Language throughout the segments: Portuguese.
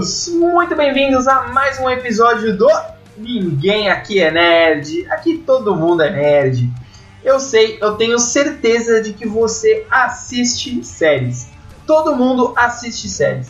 Olá a todos! Muito bem-vindos a mais um episódio do Ninguém Aqui é Nerd. Aqui todo mundo é nerd. Eu sei, eu tenho certeza de que você assiste séries. Todo mundo assiste séries.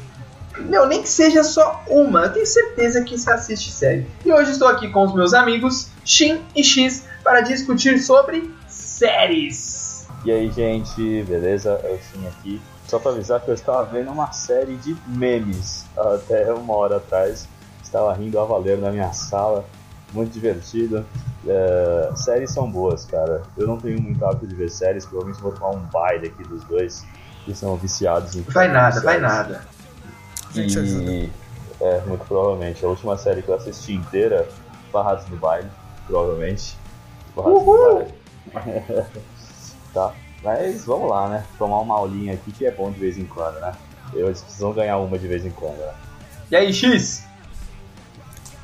Meu, nem que seja só uma, eu tenho certeza que você assiste série. E hoje estou aqui com os meus amigos Shin e X para discutir sobre séries. E aí, gente, beleza? É o Shin aqui. Só para avisar que eu estava vendo uma série de memes até uma hora atrás. Estava rindo a valer na minha sala, muito divertido. É, séries são boas, cara. Eu não tenho muito hábito de ver séries, provavelmente vou tomar um baile aqui dos dois que são viciados em. Vai nada, vai nada. E, é, muito provavelmente. A última série que eu assisti inteira, Barrados no Baile, provavelmente. Barrados no Baile. tá? Mas vamos lá, né? Tomar uma aulinha aqui que é bom de vez em quando, né? Eles precisam ganhar uma de vez em quando, né? E aí, X?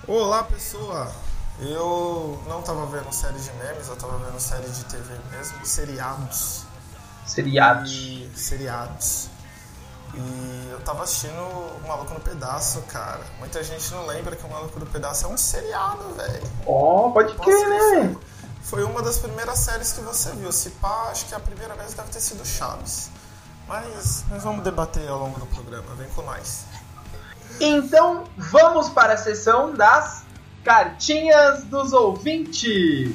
Olá, pessoa! Eu não tava vendo série de memes, eu tava vendo série de TV mesmo, seriados. Seriados. E... Seriados. E eu tava assistindo o Maluco no Pedaço, cara. Muita gente não lembra que o Maluco no Pedaço é um seriado, velho. Ó, oh, pode crer, né? Foi uma das primeiras séries que você viu. Se pá, acho que a primeira vez deve ter sido Chaves. Mas nós vamos debater ao longo do programa. Vem com nós. Então, vamos para a sessão das cartinhas dos ouvintes.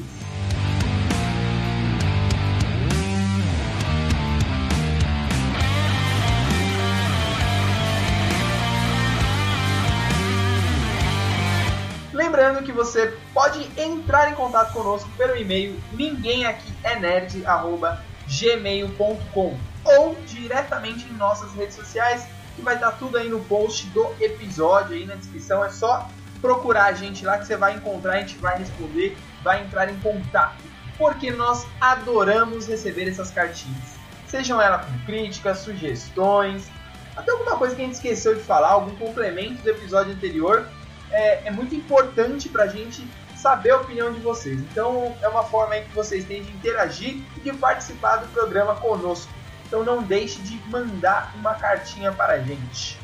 Você pode entrar em contato conosco pelo e-mail ninguémaquieNerd@gmail.com ou diretamente em nossas redes sociais, que vai estar tudo aí no post do episódio aí na descrição. É só procurar a gente lá que você vai encontrar, a gente vai responder, vai entrar em contato, porque nós adoramos receber essas cartinhas. Sejam elas com críticas, sugestões, até alguma coisa que a gente esqueceu de falar, algum complemento do episódio anterior é, é muito importante para a gente saber a opinião de vocês. Então é uma forma aí que vocês têm de interagir e de participar do programa conosco. Então não deixe de mandar uma cartinha para a gente.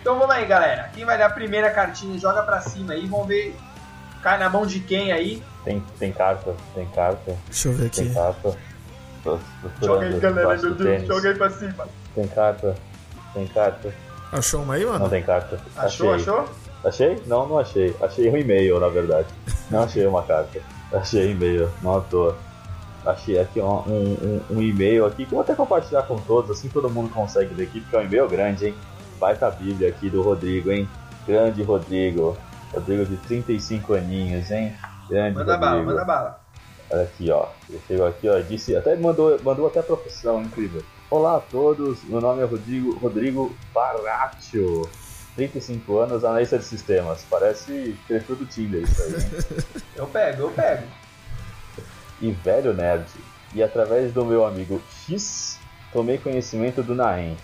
Então vamos aí, galera. Quem vai dar a primeira cartinha, joga para cima aí. Vamos ver. Cai na mão de quem aí? Tem, tem carta, tem carta. Deixa eu ver aqui. Tem carta. Tô, tô joga aí, galera. Meu Deus, joga aí pra cima. Tem carta. Tem carta. Achou uma aí, mano? Não tem carta. Achou, Achei. achou? Achei? Não, não achei. Achei um e-mail, na verdade. Não achei uma carta. Achei e-mail, não à toa. Achei aqui um, um, um, e-mail aqui que eu vou até compartilhar com todos, assim todo mundo consegue ler aqui, porque é um e-mail grande, hein? Baita Bíblia aqui do Rodrigo, hein? Grande Rodrigo. Rodrigo de 35 aninhos, hein? Grande manda Rodrigo. bala, manda bala. Olha aqui, ó. Ele chegou aqui, ó. Disse, até mandou, mandou até a profissão, incrível. Olá a todos, meu nome é Rodrigo, Rodrigo Baratio. 35 anos, analista de sistemas. Parece perfil do Tinder isso aí. Hein? eu pego, eu pego. E velho nerd. E através do meu amigo X, tomei conhecimento do Naem.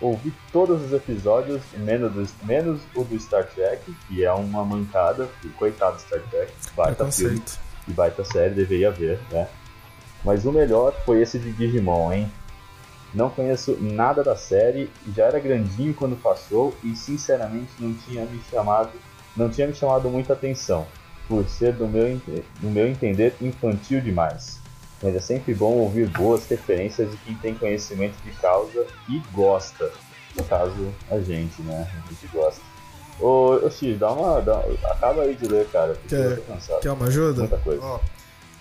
Ouvi todos os episódios, menos, menos o do Star Trek, que é uma mancada. Coitado do Star Trek. Baita filme e baita série, deveria ver, né? Mas o melhor foi esse de Digimon, hein? Não conheço nada da série, já era grandinho quando passou e sinceramente não tinha me chamado, não tinha me chamado muita atenção, por ser do meu, do meu entender infantil demais. Mas é sempre bom ouvir boas referências de quem tem conhecimento de causa e gosta. No caso, a gente, né? A gente gosta. Ô, ô X, dá uma. Dá, acaba aí de ler, cara. Quer, quer uma ajuda? Muita coisa. Ó,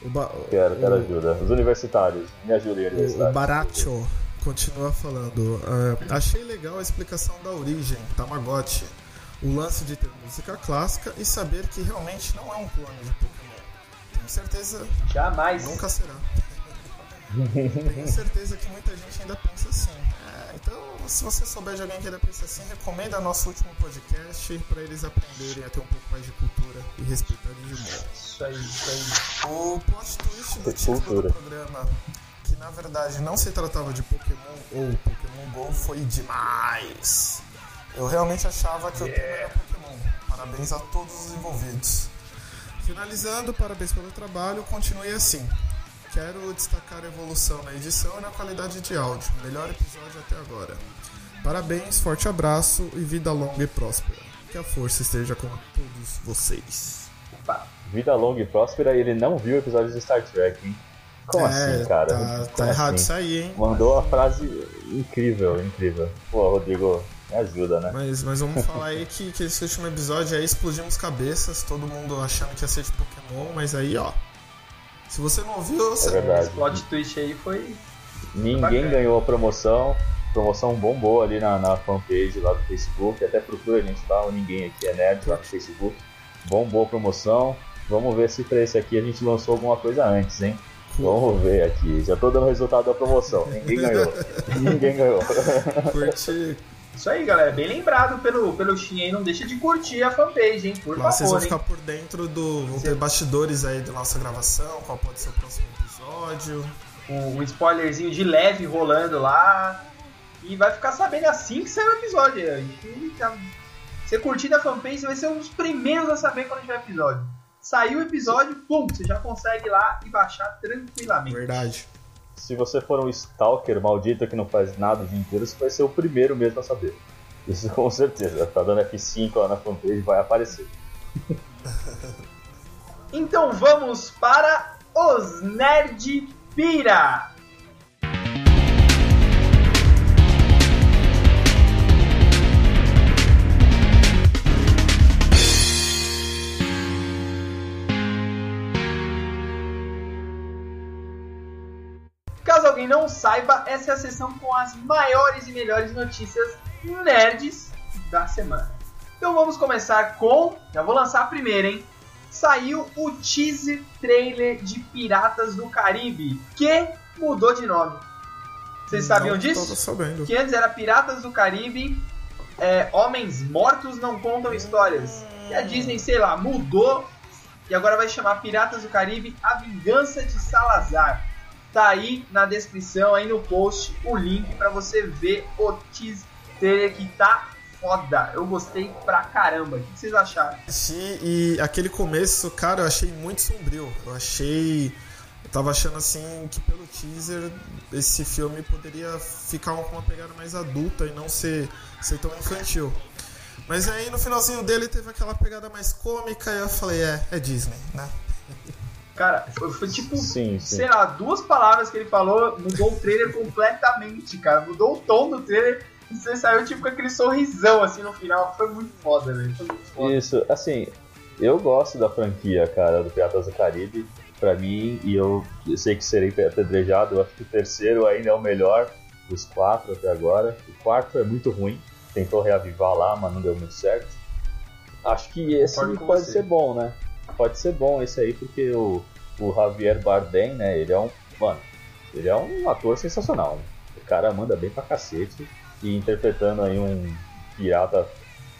o ba... Quero, quero o... ajuda. Os universitários, me ajudem, universitários. O Baracho continua falando. Uh, achei legal a explicação da origem, Tamagotchi. O lance de ter música clássica e saber que realmente não é um clone de Pokémon. Tenho certeza. Jamais. Nunca será. Tenho certeza que muita gente ainda pensa assim. É, então, se você souber de alguém que ainda pensa assim, recomenda nosso último podcast para eles aprenderem a ter um pouco mais de cultura e respeitar Digimon. Isso aí, isso aí. O plot twist do título do programa que na verdade não se tratava de Pokémon ou Pokémon GO foi demais. Eu realmente achava que yeah. o tema era Pokémon. Parabéns a todos os envolvidos. Finalizando, parabéns pelo trabalho, continue assim. quero destacar a evolução na edição e na qualidade de áudio. Melhor episódio até agora. Parabéns, forte abraço e vida longa e próspera. Que a força esteja com todos vocês. Vida longa e próspera, ele não viu episódios de Star Trek, hein? Como é, assim, cara? Tá, Como tá errado assim? isso aí, hein? Mandou a frase incrível, incrível. Pô, Rodrigo, me ajuda, né? Mas, mas vamos falar aí que, que esse último episódio aí explodimos cabeças, todo mundo achando que ia ser de Pokémon, mas aí, ó. Se você não viu, você. É verdade. Esse plot twist aí foi. Ninguém Bacana. ganhou a promoção. Promoção bombou ali na, na fanpage lá do Facebook. Até procura a gente lá, o Ninguém Aqui é Nerd lá no Facebook. Bombou a promoção. Vamos ver se pra esse aqui a gente lançou alguma coisa antes, hein? Vamos ver aqui. Já tô dando o resultado da promoção. Ninguém ganhou. Ninguém ganhou. Curte. Isso aí, galera. Bem lembrado pelo, pelo Shin aí. Não deixa de curtir a fanpage, hein? Por Lá vocês vão favor, ficar hein? por dentro do. Vão ter bastidores aí da nossa gravação, qual pode ser o próximo episódio. Um, um spoilerzinho de leve rolando lá. E vai ficar sabendo assim que sair o episódio. Você curtir da fanpage, você vai ser um dos primeiros a saber quando tiver episódio. Saiu o episódio, pum, você já consegue ir lá e baixar tranquilamente. Verdade. Se você for um stalker maldito que não faz nada o dia inteiro, você vai ser o primeiro mesmo a saber. Isso com certeza. Tá dando F5 lá na fanpage vai aparecer. Então vamos para os Nerd Pira. Não saiba, essa é a sessão com as maiores e melhores notícias nerds da semana. Então vamos começar com. Já vou lançar a primeira, hein? Saiu o teaser trailer de Piratas do Caribe, que mudou de nome. Vocês sabiam Não disso? Tô sabendo. Que antes era Piratas do Caribe, é, Homens Mortos Não Contam Histórias. E a Disney, sei lá, mudou e agora vai chamar Piratas do Caribe A Vingança de Salazar. Tá aí na descrição, aí no post, o link pra você ver o teaser que tá foda. Eu gostei pra caramba. O que vocês acharam? assisti e aquele começo, cara, eu achei muito sombrio. Eu achei. Eu tava achando assim que pelo teaser esse filme poderia ficar com uma pegada mais adulta e não ser, ser tão infantil. Mas aí no finalzinho dele teve aquela pegada mais cômica e eu falei, é, é Disney, né? Cara, foi, foi tipo, Sim, sim. sei lá, duas palavras que ele falou, mudou o trailer completamente, cara. Mudou o tom do trailer e você saiu tipo com aquele sorrisão assim no final. Foi muito foda, velho. Foi muito foda. Isso, assim, eu gosto da franquia, cara, do Piratas do Caribe. Pra mim, e eu sei que serei apedrejado, eu acho que o terceiro ainda é o melhor dos quatro até agora. O quarto é muito ruim, tentou reavivar lá, mas não deu muito certo. Acho que esse pode ser bom, né? Pode ser bom esse aí, porque o, o Javier Bardem, né, ele é um. Mano, ele é um ator sensacional. né? O cara manda bem pra cacete. E interpretando aí um pirata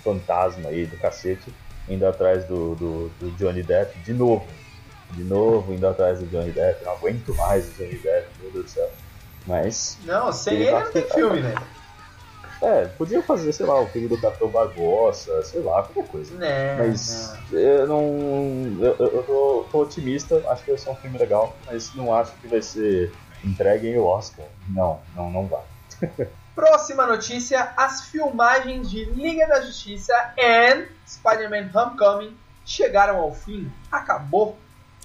fantasma aí do cacete, indo atrás do, do, do Johnny Depp de novo. De novo, indo atrás do Johnny Depp. Não aguento mais o Johnny Depp, meu Deus do céu. Mas, Não, sem Ele ele não tem filme, né? É, podia fazer, sei lá, o filme do Capitão Barbosa, sei lá, qualquer coisa. Né, Mas não. eu não. Eu, eu- tô, tô otimista, acho que vai ser um filme legal, mas não acho que vai ser entregue em Oscar. Não, não, não vai. Próxima notícia: as filmagens de Liga da Justiça e Spider-Man Homecoming chegaram ao fim. Acabou.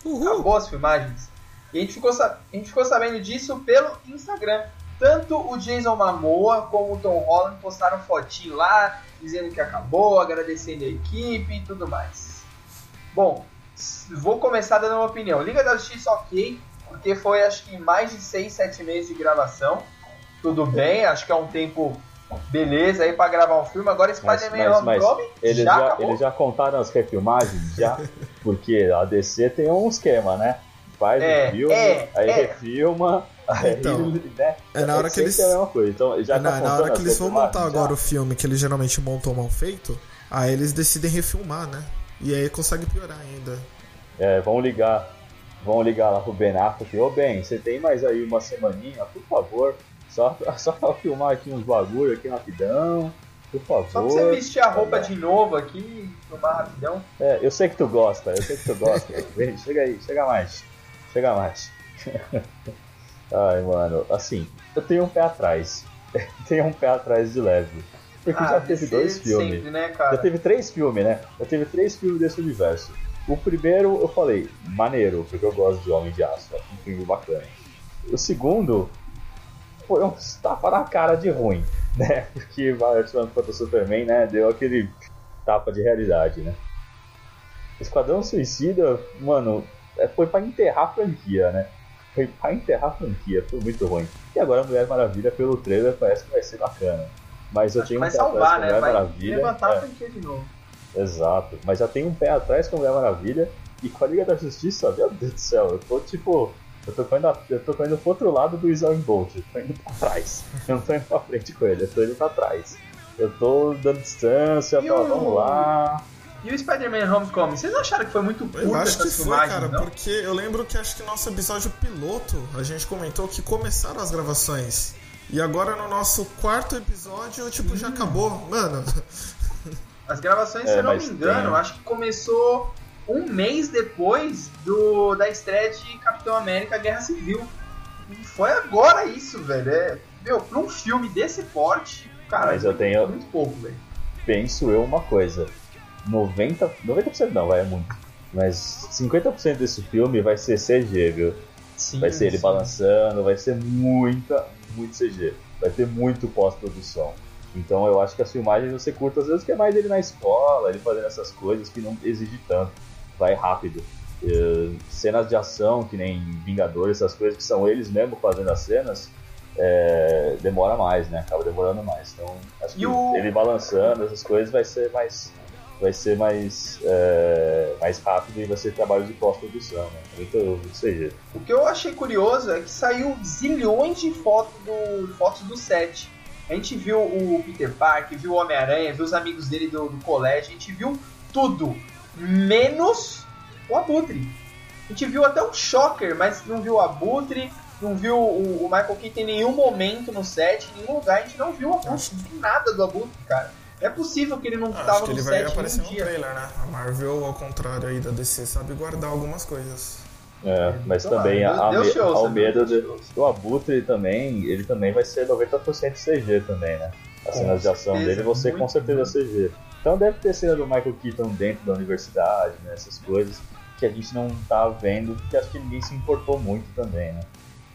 Uhul! Acabou as filmagens. E a gente, ficou, a gente ficou sabendo disso pelo Instagram. Tanto o Jason Momoa como o Tom Holland postaram fotinho lá, dizendo que acabou, agradecendo a equipe e tudo mais. Bom, vou começar dando uma opinião. Liga da Justiça ok, porque foi acho que mais de 6, 7 meses de gravação. Tudo bem, acho que é um tempo beleza aí pra gravar um filme. Agora Spider-Man Homecoming eles, já, já, acabou. eles já contaram as refilmagens? Já? Porque a DC tem um esquema, né? Faz É, o filme, é, aí é. refilma, Então, né? é na hora que eles- É coisa. Então, já É na, tá na hora que eles vão montar agora Já. o filme que eles geralmente montam mal feito, aí eles decidem refilmar, né? E aí consegue piorar ainda. É, vão ligar, vão ligar lá pro Ben Affleck. Ô Ben, você tem mais aí uma semaninha, por favor. Só, só pra filmar aqui uns bagulho aqui rapidão. Por favor. Só pra você vestir a roupa de novo aqui e filmar rapidão. É, eu sei que tu gosta, eu sei que tu gosta. Vem, chega aí, chega mais. Chega mais. Ai, mano, assim, eu tenho um pé atrás. tenho um pé atrás de leve. Porque ah, já teve dois filmes. Sempre, né, cara? Já teve três filmes, né? Já teve três filmes desse universo. O primeiro eu falei, maneiro, porque eu gosto de Homem de Aço, é um filme bacana. O segundo foi um tapa na cara de ruim, né? Porque Batman contra o Superman, né? Deu aquele tapa de realidade, né? Esquadrão Suicida, mano, é, foi pra enterrar a franquia, né? Foi pra enterrar a franquia, foi muito ruim. E agora a Mulher Maravilha, pelo trailer, parece que vai ser bacana. Mas eu tenho um vai pé salvar, atrás né? Mulher vai Maravilha. levantar é. a franquia de novo. Exato. Mas já tenho um pé atrás com a Mulher Maravilha e com a Liga da Justiça, meu Deus do céu, eu tô tipo. Eu tô indo, eu tô indo pro outro lado do Usain Bolt, eu tô indo pra trás. Eu não tô indo pra frente com ele, eu tô indo pra trás. Eu tô dando distância, E falo, o- vamos lá. E o Spider-Man Homecoming, vocês não acharam que foi muito Eu curta acho que foi, cara, não? porque eu lembro que acho que nosso episódio piloto a gente comentou que começaram as gravações. E agora no nosso quarto episódio, tipo, já acabou. Mano, As gravações, É, se eu não me engano, tem- acho que começou um mês depois do, da estreia de Capitão América Guerra Civil. E foi agora isso, velho. É, meu, pra um filme desse porte, cara, Mas eu é tenho- muito pouco, velho. Penso eu uma coisa. 90%, 90% não, vai é muito. Mas 50% desse filme vai ser CG, viu? Sim, Vai ser ele sim. balançando, vai ser muita, muito CG. Vai ter muito pós-produção. Então eu acho que as filmagens vão ser curtas, às vezes que é mais ele na escola, ele fazendo essas coisas que não exige tanto. Vai rápido. Eh, cenas de ação, que nem Vingadores, essas coisas que são eles mesmo fazendo as cenas, eh, demora mais, né? Acaba demorando mais. Então acho E que o- ele balançando essas coisas vai ser mais. Vai ser mais, eh, mais rápido e vai ser trabalho de pós-produção, né? Muito CG. O que eu achei curioso é que saiu zilhões de fotos do, fotos do set. A gente viu o Peter Parker, viu o Homem-Aranha, viu os amigos dele do, do colégio, a gente viu tudo, menos o Abutre. A gente viu até o Shocker, mas não viu o Abutre, não viu o, o Michael Keaton em nenhum momento no set, em nenhum lugar, a gente não viu o Abutre, não tem nada do Abutre, cara. É possível que ele não acho tava que no ele vai set aparecer no dia. trailer, né? A Marvel, ao contrário aí da DC, sabe guardar algumas coisas. É, mas Então, também ah, a, me- show, ao medo de, show. o Abutre também, ele também vai ser 90% CG também, né? As Com cenas de ação dele ser com certeza CG. Então deve ter cena do Michael Keaton dentro da universidade, né? Essas coisas que a gente não tá vendo, porque acho que ninguém se importou muito também, né?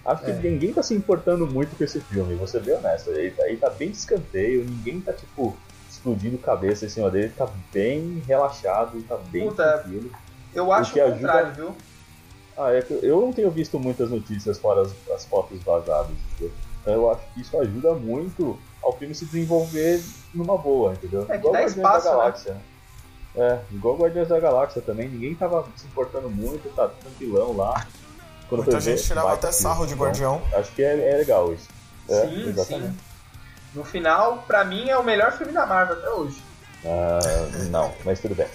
Acho que É. ninguém tá se importando muito com esse filme, vou ser bem honesto. Ele tá, ele tá bem de escanteio, ninguém tá tipo explodindo cabeça em cima dele, tá bem relaxado, tá bem Puta, tranquilo. Eu acho que o ajuda- contrário, viu? Ah, é que eu não tenho visto muitas notícias fora as, as fotos vazadas, entendeu? Então eu acho que isso ajuda muito ao filme se desenvolver numa boa, entendeu? É que igual dá Guardiões espaço, da né? Galáxia. né? É, igual Guardiões da Galáxia também, ninguém tava se importando muito, tá tranquilão lá. Quando Muita ver, gente tirava até sarro de Então, Guardião. acho que é, é legal isso. É, sim, exatamente. sim. No final, pra mim, é o melhor filme da Marvel até hoje. Ah, não, mas tudo bem.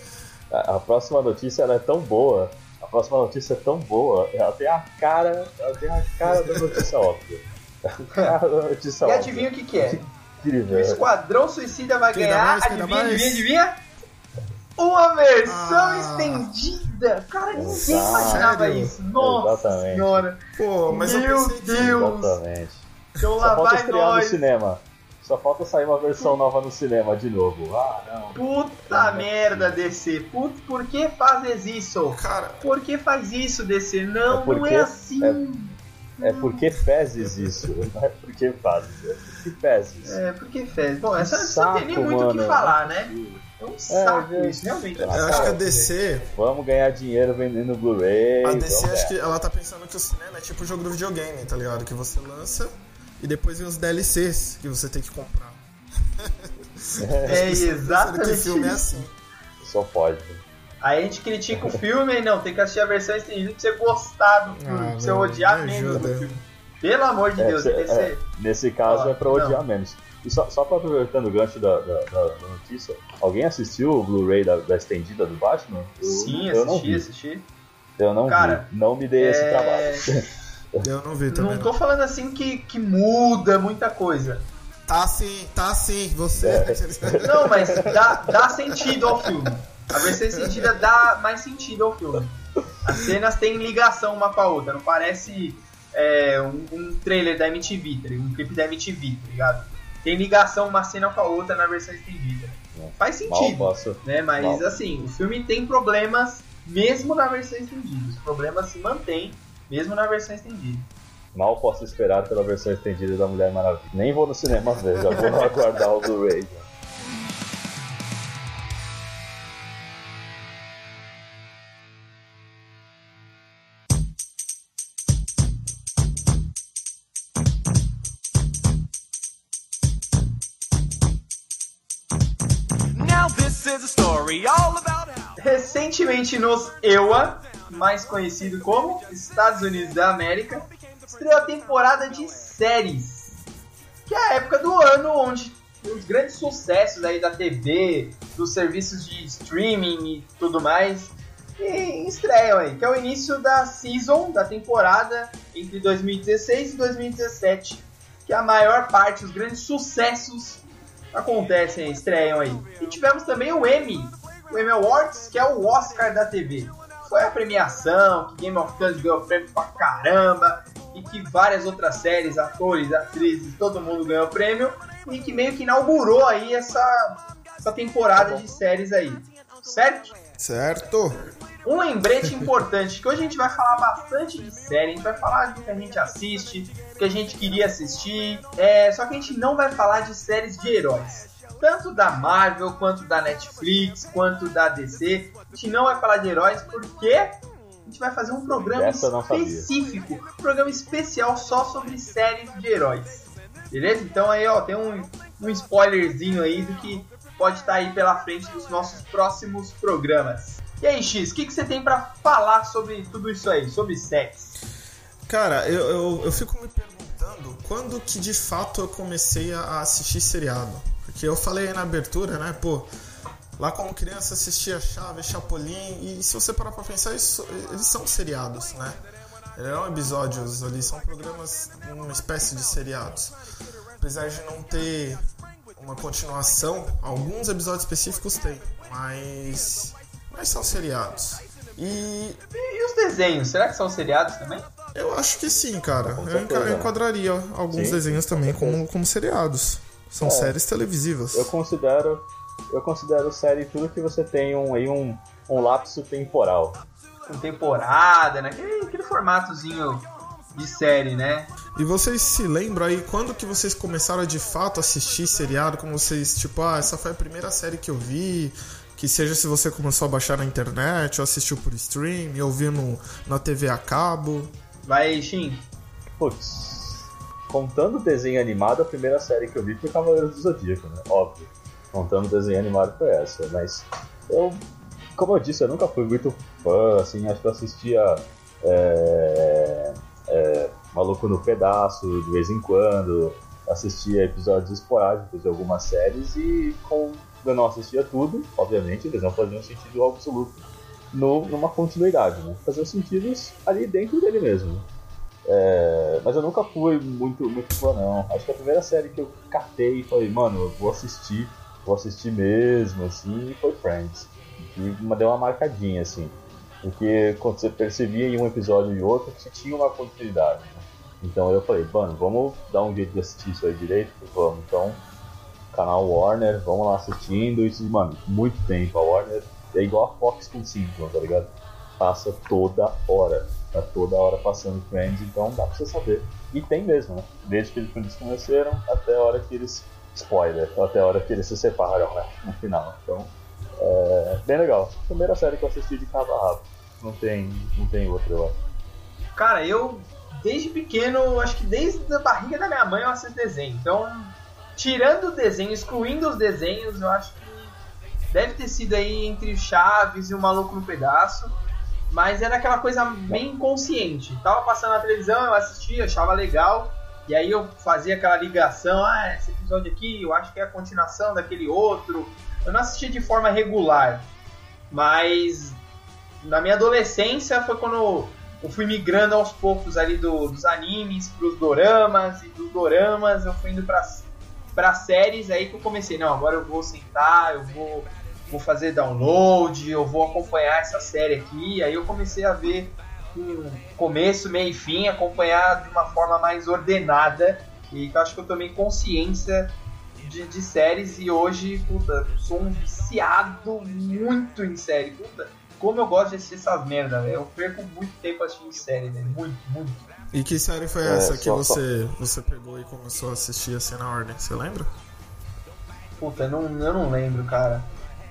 A, a próxima notícia ela é tão boa. A próxima notícia é tão boa. Ela tem a cara. Ela tem a cara da notícia óbvia. A cara da notícia E óbvia. adivinha o que, que é? Incrível. O Esquadrão Suicida vai ganhar, mais, adivinha, mais? adivinha, adivinha? Uma versão Ah. estendida! Cara, ninguém Exato. imaginava isso. Nossa Exatamente. senhora! Pô, mas eu Meu pensei que... Deus! Exatamente. Então Só lá falta vai estrear no nós! cinema. Só falta sair uma versão nova no cinema de novo. Ah, não. Puta merda, DC! Putz, por que fazes isso? Cara, Por que faz isso, DC? Não, É porque- não é assim! É porque fezes isso. Não é porque fazes. É porque fezes. É, por que fez? Bom, essa Que não tem nem saco, muito o que falar, né? É um saco gente. isso, realmente. Eu acho que a DC... Vamos ganhar dinheiro vendendo Blu-ray. A DC acho ganhar. que ela tá pensando que o cinema é tipo jogo do videogame, tá ligado? Que você lança e depois vem os DLCs que você tem que comprar. É exatamente que filme é isso. assim. Só pode. Aí a gente critica o filme e não, tem que assistir a versão estendida pra você gostar do filme, Ah, pra você meu, odiar me menos do filme. Pelo amor de É, Deus, cê- é, nesse caso Fala, é pra não. odiar menos. E só, só pra aproveitando o gancho da, da, da- da notícia, alguém assistiu o Blu-ray da, da estendida do Batman? Eu, Sim, eu não assisti, vi. assisti. Eu não Cara, vi. Não me dei esse é- trabalho. Eu não vi também. Não tô falando assim que, que muda muita coisa. Tá sim, tá sim, você. É. Não, mas dá, dá sentido ao filme. A versão estendida dá mais sentido ao filme. As cenas têm ligação uma com a outra, não parece é, um, um, trailer da MTV, tá um clipe da MTV, tá ligado? Tem ligação uma cena com a outra na versão estendida. Faz sentido, posso, né? Mas mal. assim, o filme tem problemas mesmo na versão estendida. Os problemas se mantêm mesmo na versão estendida. Mal posso esperar pela versão estendida da Mulher Maravilha. Nem vou no cinema ver, já vou aguardar o Blu-ray. Recentemente nos EUA, mais conhecido como Estados Unidos da América, estreou a temporada de séries, que é a época do ano onde os grandes sucessos aí da TV, dos serviços de streaming e tudo mais, e estreiam aí, que é o início da season, da temporada entre 2016 e 2017, que a maior parte, os grandes sucessos acontecem, estreiam aí. E tivemos também o Emmy, o Emmy Awards, que é o Oscar da TV. Foi a premiação, que Game of Thrones ganhou prêmio pra caramba, e que várias outras séries, atores, atrizes, todo mundo ganhou prêmio, e que meio que inaugurou aí essa, essa temporada de séries aí. Certo? Certo. Um lembrete importante, que hoje a gente vai falar bastante de série, a gente vai falar do que a gente assiste, do que a gente queria assistir, é, só que a gente não vai falar de séries de heróis tanto da Marvel, quanto da Netflix, quanto da DC. A gente não vai falar de heróis porque a gente vai fazer um programa específico, um programa especial só sobre séries de heróis. Beleza? Então aí, ó, tem um, um spoilerzinho aí do que pode estar aí pela frente dos nossos próximos programas. E aí, X, o que, que você tem para falar sobre tudo isso aí, sobre séries? Cara, eu, eu, eu fico me perguntando quando que de fato eu comecei a assistir seriado. Porque eu falei aí na abertura, né, pô, lá como criança assistia Chaves, Chapolin, e se você parar pra pensar, isso, eles são seriados, né? Eram episódios ali, são programas, uma espécie de seriados. Apesar de não ter uma continuação, alguns episódios específicos tem, mas, mas são seriados. E... e os desenhos, será que são seriados também? Eu acho que sim, cara. Eu enquadraria alguns sim. desenhos também como, como seriados. São é, séries televisivas. Eu considero, eu considero série tudo que você tem um, aí um, um lapso temporal. Com temporada, né? Aquele, aquele formatozinho de série, né? E vocês se lembram aí quando que vocês começaram a de fato assistir seriado? Como vocês, tipo, ah, essa foi a primeira série que eu vi. Que seja se você começou a baixar na internet, ou assistiu por stream, ou viu no, na TV a cabo. Vai, Shin. Putz, contando desenho animado, a primeira série que eu vi foi Cavaleiros do Zodíaco, né? Óbvio. Contando desenho animado foi essa. Mas eu, como eu disse, eu nunca fui muito fã, assim, acho que eu assistia é, é, Maluco no Pedaço de vez em quando, assistia episódios esporádicos de algumas séries e com, eu não assistia tudo, obviamente, eles não faziam sentido absoluto no, numa continuidade, né? Faziam sentidos ali dentro dele mesmo. É, mas eu nunca fui muito, muito fã, não. Acho que a primeira série que eu catei e falei, mano, eu vou assistir, vou assistir mesmo, assim, foi Friends. E deu uma marcadinha, assim. Porque quando você percebia em um episódio e outro que tinha uma continuidade. Né? Então eu falei, mano, vamos dar um jeito de assistir isso aí direito? Vamos. Então, canal Warner, vamos lá assistindo. Isso, mano, muito tempo. A Warner é igual a Fox com Simpsons, tá ligado? Passa toda hora tá toda hora passando Friends, então dá pra você saber. E tem mesmo, né? Desde que eles conheceram até a hora que eles. Spoiler, até a hora que eles se separam, né? No final. Então, é bem legal. Primeira série que eu assisti de cabo a rabo. Não tem, não tem outra, eu acho. Cara, eu desde pequeno, acho que desde a barriga da minha mãe eu assisto desenho. Então, tirando o desenho, excluindo os desenhos, eu acho que deve ter sido aí entre Chaves e o Maluco no Pedaço. Mas era aquela coisa bem inconsciente. Tava passando na televisão, eu assistia, achava legal. E aí eu fazia aquela ligação, ah, esse episódio aqui eu acho que é a continuação daquele outro. Eu não assistia de forma regular. Mas na minha adolescência foi quando eu fui migrando aos poucos ali do, dos animes pros doramas e dos doramas eu fui indo para para séries aí que eu comecei, não, agora eu vou sentar, eu vou vou fazer download, eu vou acompanhar essa série aqui. Aí eu comecei a ver um começo, meio e fim, acompanhar de uma forma mais ordenada. E eu acho que eu tomei consciência de, de, séries e hoje, puta, sou um viciado muito em série. Puta, como eu gosto de assistir essas merda, velho. Eu perco muito tempo assistindo série, velho. Muito, muito. E que série foi é, essa que só, você, só... você pegou e começou a assistir assim na ordem? Você lembra? Puta, eu não, eu não lembro, cara.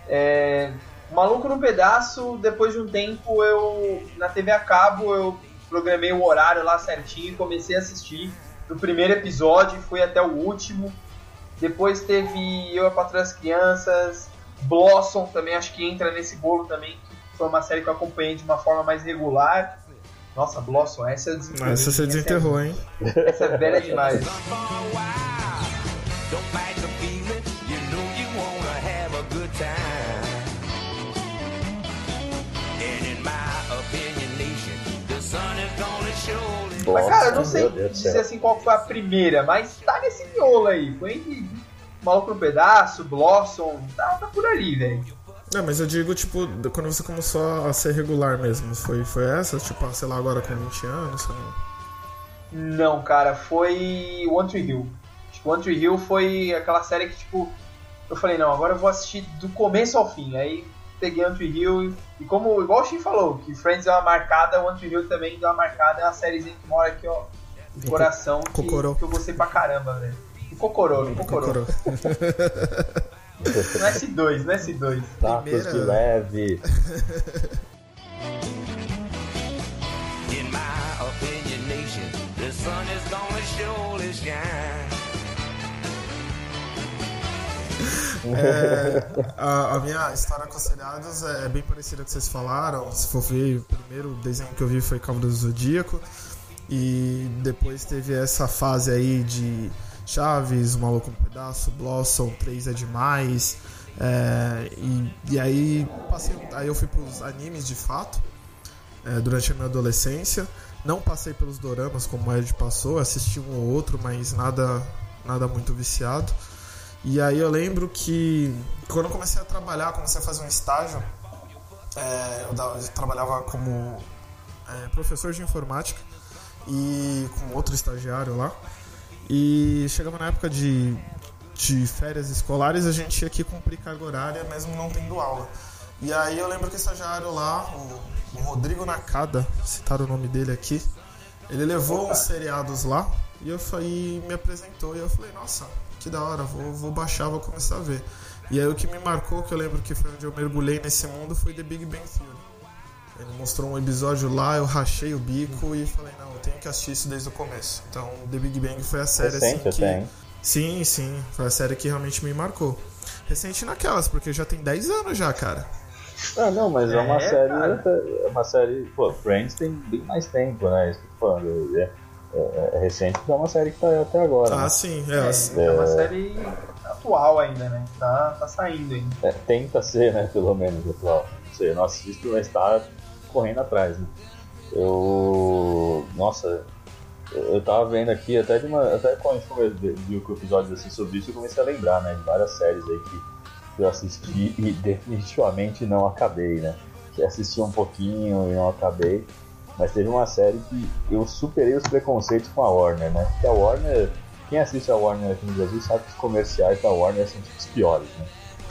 É, Maluco no Pedaço, depois de um tempo, eu na TV a cabo, eu programei o horário lá certinho, comecei a assistir do primeiro episódio, fui até o último. Depois teve Eu, a Patrulha das Crianças, Blossom também, acho que entra nesse bolo também, foi uma série que eu acompanhei de uma forma mais regular. Nossa, Blossom, essa eu desenterrou. Essa você desenterrou, hein? Essa é velha demais. Mas, cara, eu não sei dizer assim qual foi a primeira, mas tá nesse miolo aí. Foi entre Maluco no Pedaço, Blossom, tá, tá por ali, velho. Não, mas eu digo, tipo, quando você começou a ser regular mesmo, foi, foi essa? Tipo, sei lá, agora com 20 anos? Não, não cara, foi One Tree Hill. Tipo, One Tree Hill foi aquela série que, tipo, eu falei, não, agora eu vou assistir do começo ao fim. Aí peguei Tree Hill e como, igual o Shin falou, que Friends é uma marcada, One Tree Hill também deu uma marcada, é uma sériezinha que mora aqui, ó, no coração, que, que, eu gostei pra caramba, velho. E Cocorô, Cocorô. No S2, no S2. Tacos de leve. In my opinion, nation, the sun is gonna surely shine. É, a, a, minha história com seriados é, é, bem parecida com que vocês falaram. Se for ver, o primeiro desenho que eu vi foi Cavaleiro do Zodíaco. E depois teve essa fase aí de Chaves, O Maluco no Pedaço, Blossom, 3 é demais. É, e, e aí, passei, aí eu fui pros animes de fato é, durante a minha adolescência. Não passei pelos doramas como o Ed passou, assisti um ou outro, mas nada, nada muito viciado. E aí eu lembro que quando eu comecei a trabalhar, comecei a fazer um estágio, é, eu, eu, trabalhava como é, professor de informática e com outro estagiário lá. E chegava na época de, de férias escolares, a gente tinha que cumprir carga horária mesmo não tendo aula. E aí eu lembro que o estagiário lá, o, o Rodrigo Nakada, citar o nome dele aqui, ele levou uns seriados lá e eu e me apresentou e eu falei, nossa, que da hora, vou, vou baixar, vou começar a ver. E aí o que me marcou, que eu lembro que foi onde eu mergulhei nesse mundo, foi The Big Bang Theory. Ele mostrou um episódio lá, eu rachei o bico e falei, não, eu tenho que assistir isso desde o começo. Então, The Big Bang foi a série Recente assim que... Sim, sim, foi a série que realmente me marcou. Recente naquelas, porque já tem 10 anos já, cara. Ah, não, mas é, é uma série. É uma série. Pô, Friends tem bem mais tempo, né? Isso que eu tô falando. É, é, é, recente, é uma série que tá até agora. Ah, né? sim, é, é, é, uma série atual ainda, né? Tá, tá saindo ainda. É, tenta ser, né? Pelo menos atual. Não sei, eu não assisto, mas tá correndo atrás, né? Eu. Nossa, eu tava vendo aqui, até de uma. Até quando a gente viu o episódio assim sobre isso, eu comecei a lembrar, né? De várias séries aí que eu assisti e definitivamente não acabei, né? Assisti um pouquinho e não acabei. Mas teve uma série que eu superei os preconceitos com a Warner, né? Porque a Warner, quem assiste a Warner aqui no Brasil sabe que os comerciais da Warner são tipo, os piores, né?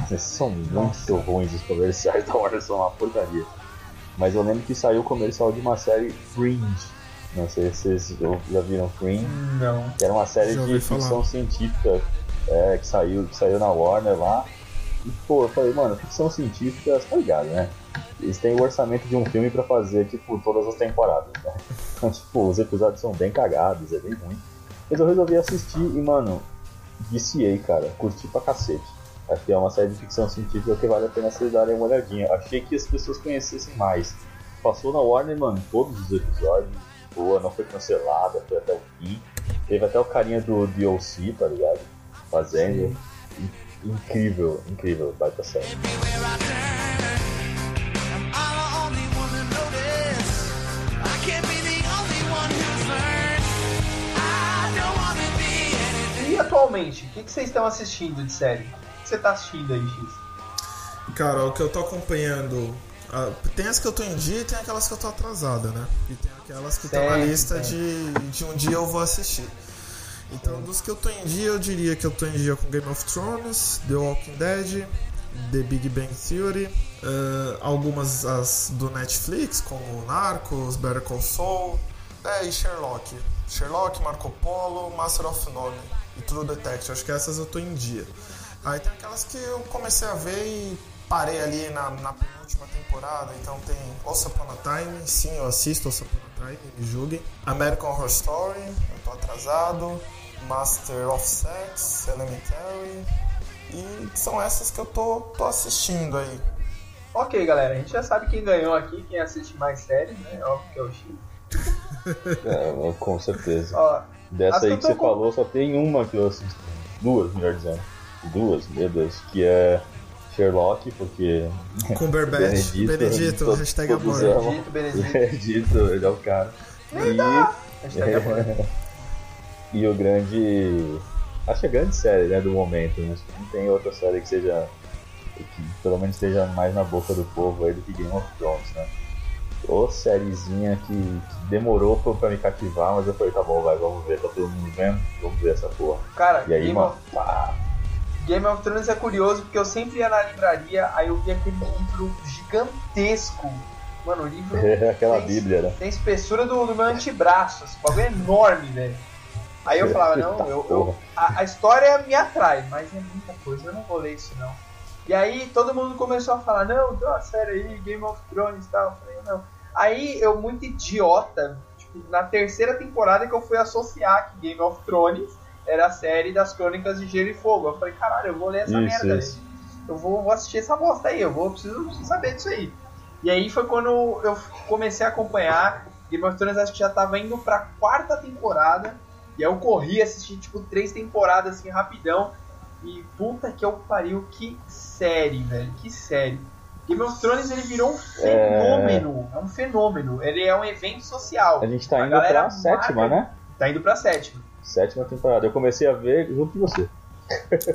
Esses são muito ruins, os comerciais da Warner são uma porcaria. Mas eu lembro que saiu o comercial de uma série Fringe. Não sei se vocês já viram Fringe. Não. Que era uma série de ficção falar. científica é, que, saiu, que saiu na Warner lá. E pô, eu falei, mano, ficção científica, tá ligado, né? Eles têm o orçamento de um filme para fazer, tipo, todas as temporadas, né? Então, tipo, os episódios são bem cagados, é bem ruim. Mas eu resolvi assistir e, mano, viciei, cara. Curti pra cacete. Acho que é uma série de ficção científica que vale a pena vocês darem uma olhadinha. Achei que as pessoas conhecessem mais. Passou na Warner, mano, todos os episódios. Boa, não foi cancelada, foi até o fim. Teve até o carinha do DLC, tá ligado? Fazendo. Sim. Incrível, incrível, baita série. atualmente, o que, que vocês estão assistindo de série? O que você está assistindo aí, X? Cara, o que eu tô acompanhando. ah, tem as que eu tô em dia e tem aquelas que eu tô atrasada, né? E tem aquelas que estão na lista de, de um dia eu vou assistir. Então, dos que eu tô em dia, eu diria que eu tô em dia com Game of Thrones, The Walking Dead, The Big Bang Theory, ah, algumas as do Netflix, como Narcos, Better Call Saul, é, e Sherlock. Sherlock, Marco Polo, Master of None e True Detective. Acho que essas eu tô em dia. Aí tem aquelas que eu comecei a ver e parei ali na, na penúltima temporada. Então tem Once Upon a Time, sim, eu assisto Once Upon a Time, me julguem. American Horror Story, eu tô atrasado. Master of Sex, Elementary. E são essas que eu tô, tô assistindo aí. Ok, galera, a gente já sabe quem ganhou aqui, quem assiste mais séries, né? Óbvio que é o X. É, com certeza. Ó, Dessa que aí que tô você com- falou, só tem uma que eu assisto. Duas, melhor dizendo. Duas, meu Deus. Que é Sherlock, porque Cumberbatch, Benedito, Benedito, to- hashtag todos amor. Benedito, Benedito. Benedito, ele é o cara. Hashtag amor. E o grande. Acho que a grande série né, do momento, né? Não tem outra série que seja. que pelo menos esteja mais na boca do povo aí do que Game of Thrones, né? Ô sériezinha que, que demorou pra, pra me cativar, mas eu falei, tá bom, vai, vamos ver, tá todo mundo vendo? Vamos ver essa porra. Cara, E aí, Game, mano, of, pá, Game of Thrones é curioso porque eu sempre ia na livraria, aí eu vi aquele livro gigantesco. Mano, o livro aquela tem, bíblia, né? tem espessura do, do meu antebraço. Esse bagulho é enorme, velho. Aí eu falava, não, eu, eu- a, a história me atrai, mas é muita coisa, eu não vou ler isso não. E aí todo mundo começou a falar, não, tem uma série aí, Game of Thrones e tal. Eu falei, não. Aí eu, muito idiota, tipo, na terceira temporada que eu fui associar que Game of Thrones era a série das crônicas de Gelo e Fogo. Eu falei, caralho, eu vou ler essa Isso, merda isso. aí. Eu vou, vou assistir essa bosta aí, eu vou, preciso, preciso saber disso aí. E aí foi quando eu comecei a acompanhar. Game of Thrones acho que já tava indo pra quarta temporada. E aí eu corri assistir tipo três temporadas assim rapidão. E puta que eu pariu, que série, velho, que série. Game of Thrones ele virou um fenômeno, é, um fenômeno. Ele é um evento social. A gente tá A indo pra sétima, marca- né? Tá indo pra sétima. Sétima temporada. Eu comecei a ver junto com você.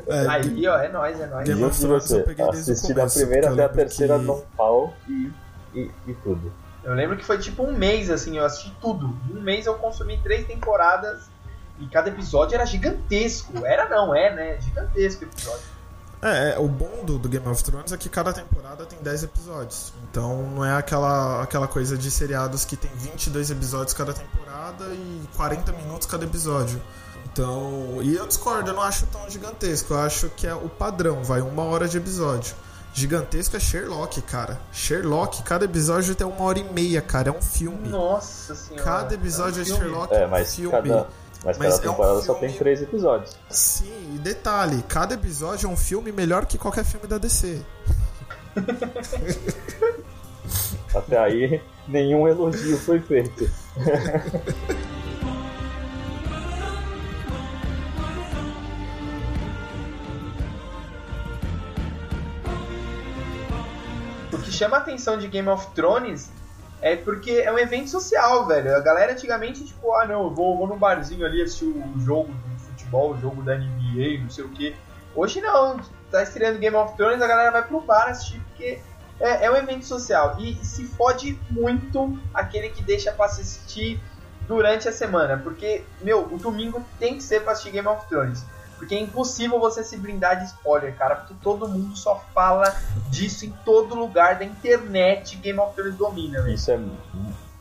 É, Aí, ó, é nóis, é nóis. Game junto of com Thrones eu você. peguei o Assisti da primeira até eu a terceira que- não pau e, e, e tudo. Eu lembro que foi tipo um mês, assim, eu assisti tudo. Em um mês eu consumi três temporadas e cada episódio era gigantesco. Era não, é, né? Gigantesco o episódio. É, é, o bom do, do Game of Thrones é que cada temporada tem 10 episódios. Então não é aquela, aquela coisa de seriados que tem 22 episódios cada temporada e 40 minutos cada episódio. Então. E eu discordo, eu não acho tão gigantesco. Eu acho que é o padrão, vai uma hora de episódio. Gigantesco é Sherlock, cara. Sherlock, cada episódio tem uma hora e meia, cara. É um filme. Nossa senhora. Cada episódio É um de filme. Sherlock É, um mas filme. cada, mas Mas cada é um temporada só filme- tem três episódios. Sim, e detalhe, cada episódio é um filme melhor que qualquer filme da DC. Até aí, nenhum elogio foi feito. O que chama a atenção de Game of Thrones é porque é um evento social, velho. A galera antigamente, tipo, ah não, eu vou, vou num barzinho ali assistir o jogo de futebol, o jogo da NBA, não sei o que. Hoje não, tá estreando Game of Thrones, a galera vai pro bar assistir porque é, é um evento social. E se fode muito aquele que deixa pra assistir durante a semana. Porque, meu, o domingo tem que ser pra assistir Game of Thrones. Porque é impossível você se brindar de spoiler, cara. Porque todo mundo só fala disso em todo lugar da internet. Game of Thrones domina, velho. Isso é,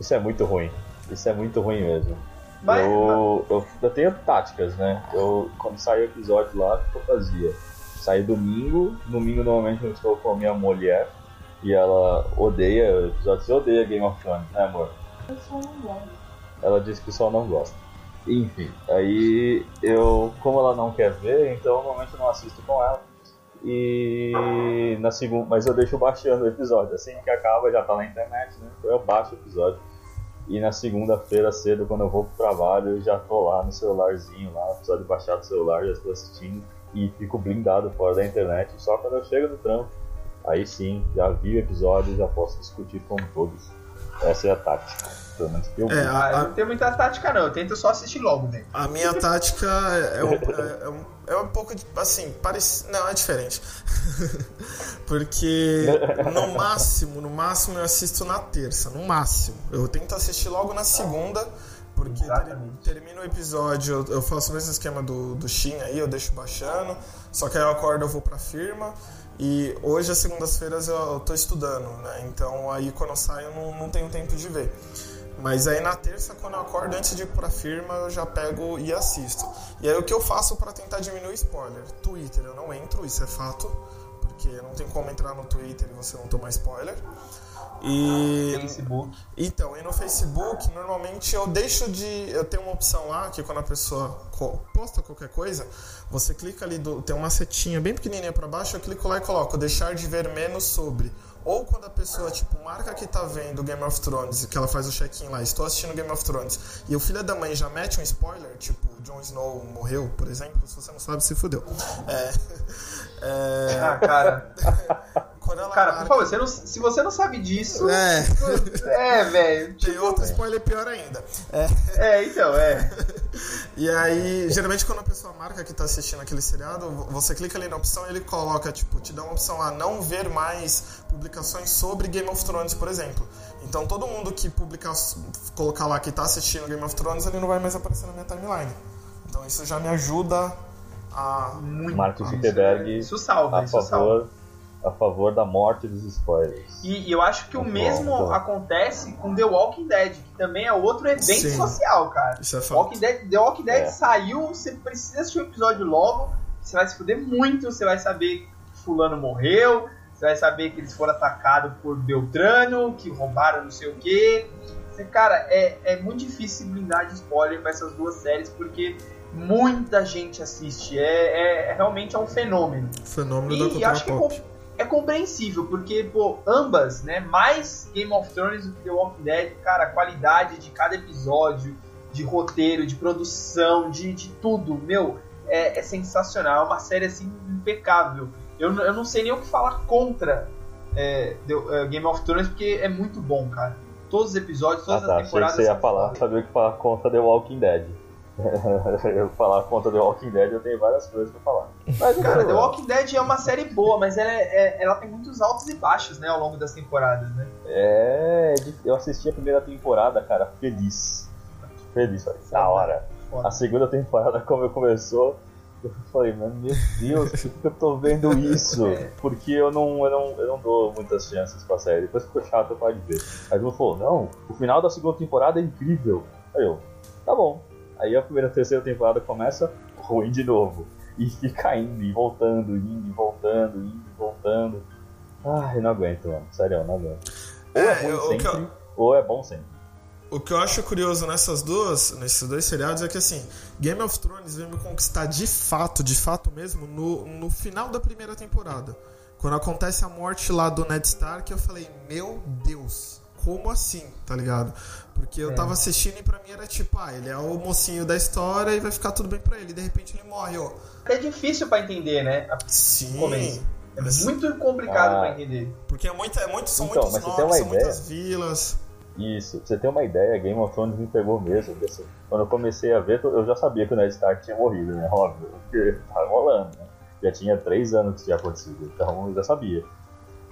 isso é muito ruim. Isso é muito ruim mesmo. Mas, eu, eu, eu tenho táticas, né? Eu, quando sai o episódio lá, o que eu fazia? Sai domingo, domingo normalmente eu estou com a minha mulher e ela odeia episódios, você odeia Game of Thrones, né amor? Ela disse que só não gosta. Enfim, aí eu, como ela não quer ver, então normalmente eu não assisto com ela. E na segunda, mas eu deixo baixando o episódio, assim que acaba já tá na internet, né? Então eu baixo o episódio. E na segunda-feira cedo, quando eu vou pro trabalho, eu já tô lá no celularzinho, lá, episódio baixado no celular, já estou assistindo e fico blindado fora da internet. Só quando eu chego no trampo, aí sim, já vi o episódio e já posso discutir com todos. Essa é a tática. Pelo menos que eu É, a- Ah, eu não tenho muita tática, não. Eu tento só assistir logo, velho. A minha tática é, é um, é- é um- é um pouco de, assim, parece, não, é diferente. Porque no máximo, no máximo eu assisto na terça, no máximo. Eu tento assistir logo na segunda, porque Exatamente. termina o episódio, eu, eu faço o mesmo esquema do, do Shin aí, eu deixo baixando, só que aí eu acordo, eu vou pra firma. E hoje, às segundas-feiras, eu, tô estudando, né? Então aí quando eu saio eu não, não tenho tempo de ver. Mas aí na terça, quando eu acordo, antes de ir pra firma, eu já pego e assisto. E aí o que eu faço pra tentar diminuir spoiler? Twitter, eu não entro, isso é fato. Porque não tem como entrar no Twitter e você não tomar spoiler. E. Facebook. Então, e no Facebook, normalmente eu deixo de. Eu tenho uma opção lá que quando a pessoa posta qualquer coisa, você clica ali, do, tem uma setinha bem pequenininha pra baixo, eu clico lá e coloco deixar de ver menos sobre. Ou quando a pessoa, tipo, marca que tá vendo Game of Thrones, que ela faz o check-in lá, estou assistindo Game of Thrones, e o filho da mãe já mete um spoiler, tipo, Jon Snow morreu, por exemplo, se você não sabe, se fudeu. É. é Ah, cara. Cara, por marca- favor, você não- se você não sabe disso. É, É, velho. tem outro spoiler pior ainda. É. É, então, é. E aí, geralmente quando a pessoa marca que tá assistindo aquele seriado, você clica ali na opção e ele coloca, tipo, te dá uma opção a não ver mais publicações sobre Game of Thrones, por exemplo. Então todo mundo que publicar, colocar lá que tá assistindo Game of Thrones, ele não vai mais aparecer na minha timeline. Então isso já me ajuda a. Muito. Mark Zuckerberg Isso salva, a isso salva. A favor da morte dos spoilers. E, e eu acho que o mesmo bom. acontece com The Walking Dead, que também é outro evento Sim. social, cara. Isso é The fato. Walking Dead, The Walking Dead É. saiu, você precisa assistir o episódio logo, você vai se fuder muito, você vai saber que fulano morreu, você vai saber que eles foram atacados por Beltrano, que roubaram não sei o quê. Você, cara, é, é muito difícil se blindar de spoiler com essas duas séries, porque muita gente assiste. É, é- realmente é um fenômeno. Fenômeno da E, e cultura acho que é, pop. com- é compreensível, porque, pô, ambas, né? Mais Game of Thrones do que The Walking Dead, cara, a qualidade de cada episódio, de roteiro, de produção, de, de tudo, meu, é, é sensacional. É uma série, assim, impecável. Eu, eu não sei nem o que falar contra é, The- é, Game of Thrones, porque é muito bom, cara. Todos os episódios, Ah, todas tá. as Achei que temporadas. você ia falar, sabia o que falar contra The Walking Dead. eu falar contra The Walking Dead, eu tenho várias coisas pra falar. Mas Cara, tem The. Walking Dead é uma série boa, mas ela, é- é- ela tem muitos altos e baixos, né, ao longo das temporadas, né? É, eu assisti a primeira temporada, cara, feliz. Feliz, falei, da hora. Foda. A segunda temporada, como começou, eu falei, mano, meu Deus, por que eu tô vendo isso? É. Porque eu não, eu, não, eu não dou muitas chances pra série. Depois ficou chato, eu parei de ver. Aí ele falou, não, o final da segunda temporada é incrível. Aí eu, tá bom. Aí a primeira terceira temporada começa ruim de novo. E fica indo e voltando, indo e voltando, indo e voltando. Ai, não aguento, mano. Sério, eu não aguento. Ou é, É, ruim sempre, eu- ou é bom sempre. O que eu acho curioso nessas duas, nesses dois seriados é que assim, Game of Thrones veio me conquistar de fato, de fato mesmo, no, no final da primeira temporada. Quando acontece a morte lá do Ned Stark, eu falei, meu Deus, como assim, tá ligado? Porque eu É. tava assistindo e pra mim era tipo, ah, ele é o mocinho da história e vai ficar tudo bem pra ele. E de repente ele morre, ó. É difícil pra entender, né? Sim. Começo. É Mas- muito complicado Ah. pra entender. Porque é muito, é muito, são Então, muitos mas você tem nomes, uma são ideia? muitas vilas. Isso, pra você ter uma ideia, Game of Thrones me pegou mesmo. assim, quando eu comecei a ver, eu já sabia que o Ned Stark tinha morrido, né? Óbvio, porque tava rolando, né? Já tinha três anos que isso tinha acontecido, então eu já sabia.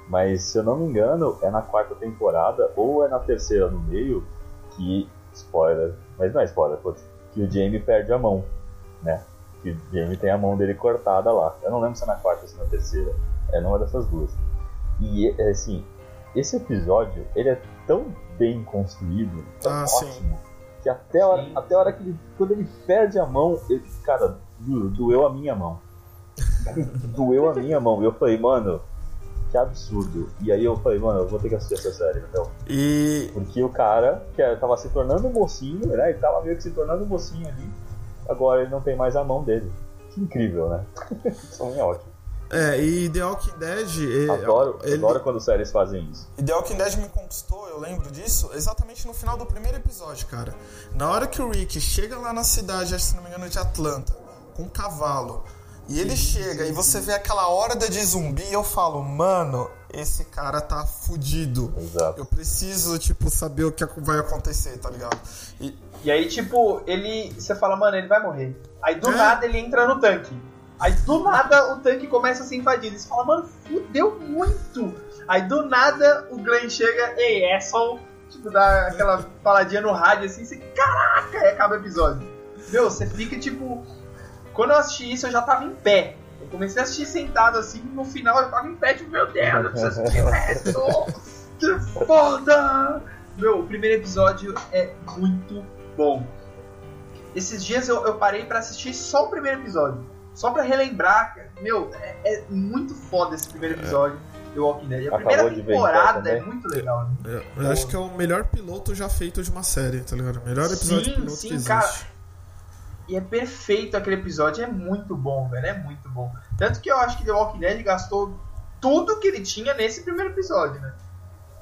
Mas se eu não me engano, é na quarta temporada ou é na terceira no meio que. Spoiler, mas não é spoiler, putz, que o Jaime perde a mão, né? Que o Jaime tem a mão dele cortada lá. Eu não lembro se é na quarta ou se é na terceira. É numa dessas duas. E é, assim, esse episódio, ele é tão bem construído, tão Ah, sim. ótimo, que até a hora, Sim. até a hora que ele, quando ele perde a mão, ele, cara, doeu a minha mão. doeu a minha mão. E eu falei, mano, que absurdo. E aí eu falei, mano, eu vou ter que assistir essa série, então. E Porque o cara, que era- tava se tornando um mocinho, né? Ele tava meio que se tornando um mocinho ali. Agora ele não tem mais a mão dele. Que incrível, né? Isso é ótimo. É, e The Walking Dead. Adoro, ele- adoro quando séries fazem isso. E The Walking Dead me conquistou, eu lembro disso, exatamente no final do primeiro episódio, cara. Na hora que o Rick chega lá na cidade, acho que se não me engano, de Atlanta, com um cavalo, e ele chega e você vê aquela horda de zumbi, eu falo, mano, esse cara tá fudido. Exato. Eu preciso, tipo, saber o que vai acontecer, tá ligado? E, e aí, tipo, ele. Você fala, mano, ele vai morrer. Aí do É. nada ele entra no tanque. Aí do nada o tanque começa a ser invadido. E você fala, mano, fudeu muito. Aí do nada o Glenn chega, ei, asshole. Tipo, dá aquela faladinha no rádio assim, você, caraca, aí acaba o episódio. Meu, você fica tipo. Quando eu assisti isso, eu já tava em pé. Eu comecei a assistir sentado assim, no final eu tava em pé, tipo, meu Deus, eu preciso assistir o resto. Que foda! Meu, o primeiro episódio é muito bom. Esses dias eu, eu parei pra assistir só o primeiro episódio. Só pra relembrar, cara. Meu, é, é muito foda esse primeiro episódio do Walking Dead. A Acabou primeira temporada é muito legal, né? Eu, eu acho que é o melhor piloto já feito de uma série, tá ligado? O melhor episódio Sim, de piloto sim, que existe. cara. E é perfeito aquele episódio, é muito bom, velho, é muito bom. Tanto que eu acho que The Walking Dead gastou tudo que ele tinha nesse primeiro episódio, né?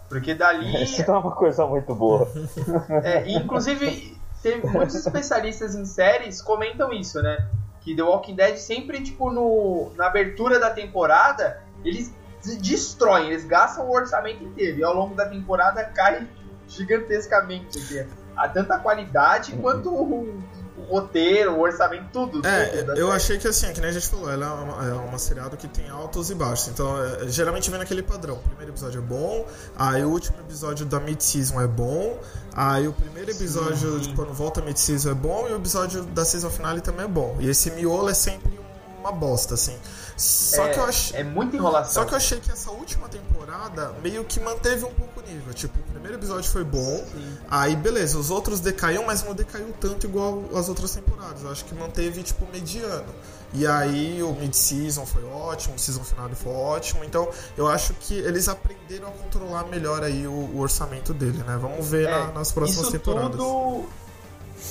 Porque dali. Isso é uma coisa muito boa. É, inclusive, tem muitos especialistas em séries comentam isso, né? Que The Walking Dead sempre, tipo, no, na abertura da temporada, eles de- destroem, eles gastam o orçamento inteiro. E ao longo da temporada cai gigantescamente. Aqui. Há tanta qualidade quanto o, o roteiro, o orçamento, tudo. tudo É, eu série. achei que assim, que nem a gente falou, ela é uma, é uma seriado que tem altos e baixos. Então, é, geralmente vem naquele padrão. O primeiro episódio é bom, aí o último episódio da mid-season é bom, aí o primeiro episódio, Sim. de quando volta a mid-season é bom, e o episódio da season finale também é bom. E esse miolo é sempre uma bosta, assim. Só é, que eu achei. é muita enrolação. Só que eu achei que essa última temporada meio que manteve um pouco o nível. Tipo, o primeiro episódio foi bom, Sim. aí beleza, os outros decaíam, mas não decaiu tanto igual as outras temporadas. Eu acho que manteve, tipo, mediano. E aí o mid-season foi ótimo, o season final foi ótimo. Então eu acho que eles aprenderam a controlar melhor aí o, o orçamento dele, né? Vamos ver É, na- nas próximas isso temporadas. Tudo,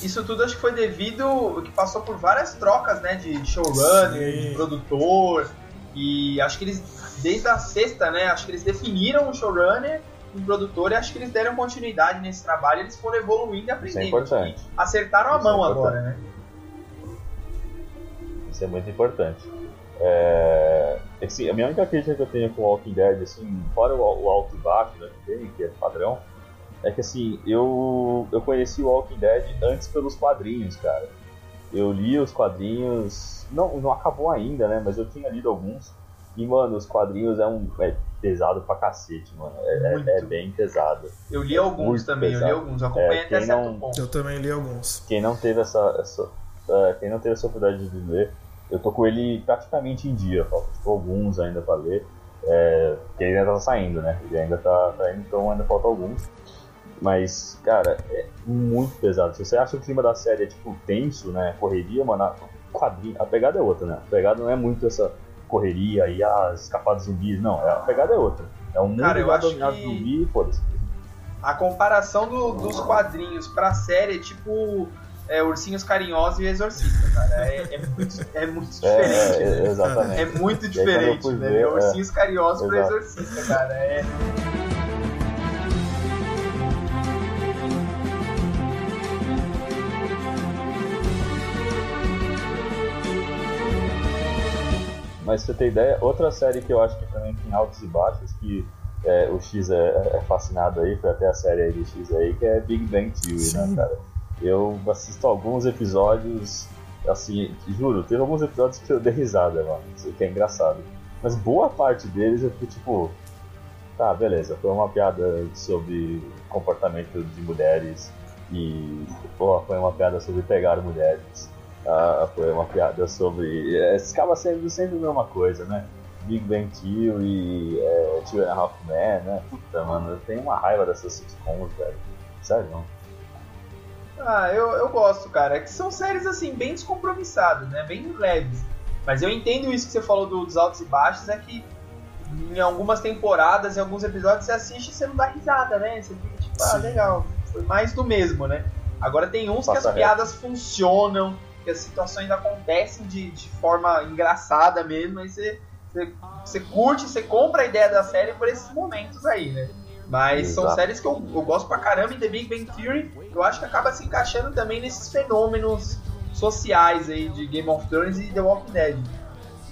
isso tudo acho que foi devido que passou por várias trocas, né, de showrunner, Sim. de produtor e acho que eles desde a sexta, né, acho que eles definiram o showrunner, o produtor e acho que eles deram continuidade nesse trabalho, eles foram evoluindo e Isso é aprendendo. importante. Acertaram a Isso é mão importante. agora, né? Isso é muito importante. É... assim, a minha única crítica que eu tenho com o Walking Dead, assim, fora o, o alto e baixo né, que tem, que é padrão, é que assim, eu, eu conheci o Walking Dead antes pelos quadrinhos, cara. Eu li os quadrinhos, não, não acabou ainda, né? Mas eu tinha lido alguns. E, mano, os quadrinhos é um. É pesado pra cacete, mano. É, é, é bem pesado. Eu li alguns Muito também, eu li pesado. alguns, eu acompanhei É, até certo não- ponto. Eu também li alguns. Quem não teve essa, essa é, quem não teve essa oportunidade de ler, eu tô com ele praticamente em dia, falta tipo, alguns ainda pra ler, é, porque ele ainda tá saindo, né? Ele ainda tá, tá indo, então ainda falta alguns. Mas, cara, é muito pesado. Se você acha que o clima da série é tipo tenso, né? Correria, mano, a, quadrinho, a pegada é outra, né? A pegada não é muito essa correria e as escapadas zumbis, não. é- A pegada é outra. É um mundo Cara, eu acho dominado que- zumbi e foda-se. A comparação do- dos quadrinhos pra série é tipo é, Ursinhos Carinhosos e Exorcista, cara. É, é muito, é muito É, diferente. é, né? exatamente. É muito aí, diferente, fui né? ver, É é. Ursinhos Carinhosos Exato. Exorcista, cara. É. Mas pra você ter ideia, outra série que eu acho que também tem altos e baixos, que é, o X é, é fascinado aí, foi até a série aí do X aí, que é Big Bang Theory, né, Sim. cara? Eu assisto alguns episódios, assim, juro, teve alguns episódios que eu dei risada, mano, isso que é engraçado. Mas boa parte deles eu fico tipo, tá, beleza, foi uma piada sobre comportamento de mulheres e, porra, foi uma piada sobre pegar mulheres. Ah, foi uma piada sobre. É, acaba sendo sempre a mesma coisa, né? Big Bang Theory, é, Two and a Half Men, né? Puta, mano, eu tenho uma raiva dessas sitcoms, velho. Sério, não. Ah, eu, eu gosto, cara. É que são séries, assim, bem descompromissadas, né? Bem leves. Mas eu entendo isso que você falou do- dos altos e baixos, é que em algumas temporadas, em alguns episódios, você assiste e você não dá risada, né? Você fica tipo, ah, Sim. legal. Foi mais do mesmo, né? Agora tem uns que Passa as reto. piadas funcionam, que as situações acontecem de, de forma engraçada mesmo, aí você, você, você curte, você compra a ideia da série por esses momentos aí, né? Mas são Exato. séries que eu, eu gosto pra caramba e The Big Bang Theory eu acho que acaba se encaixando também nesses fenômenos sociais aí de Game of Thrones e The Walking Dead.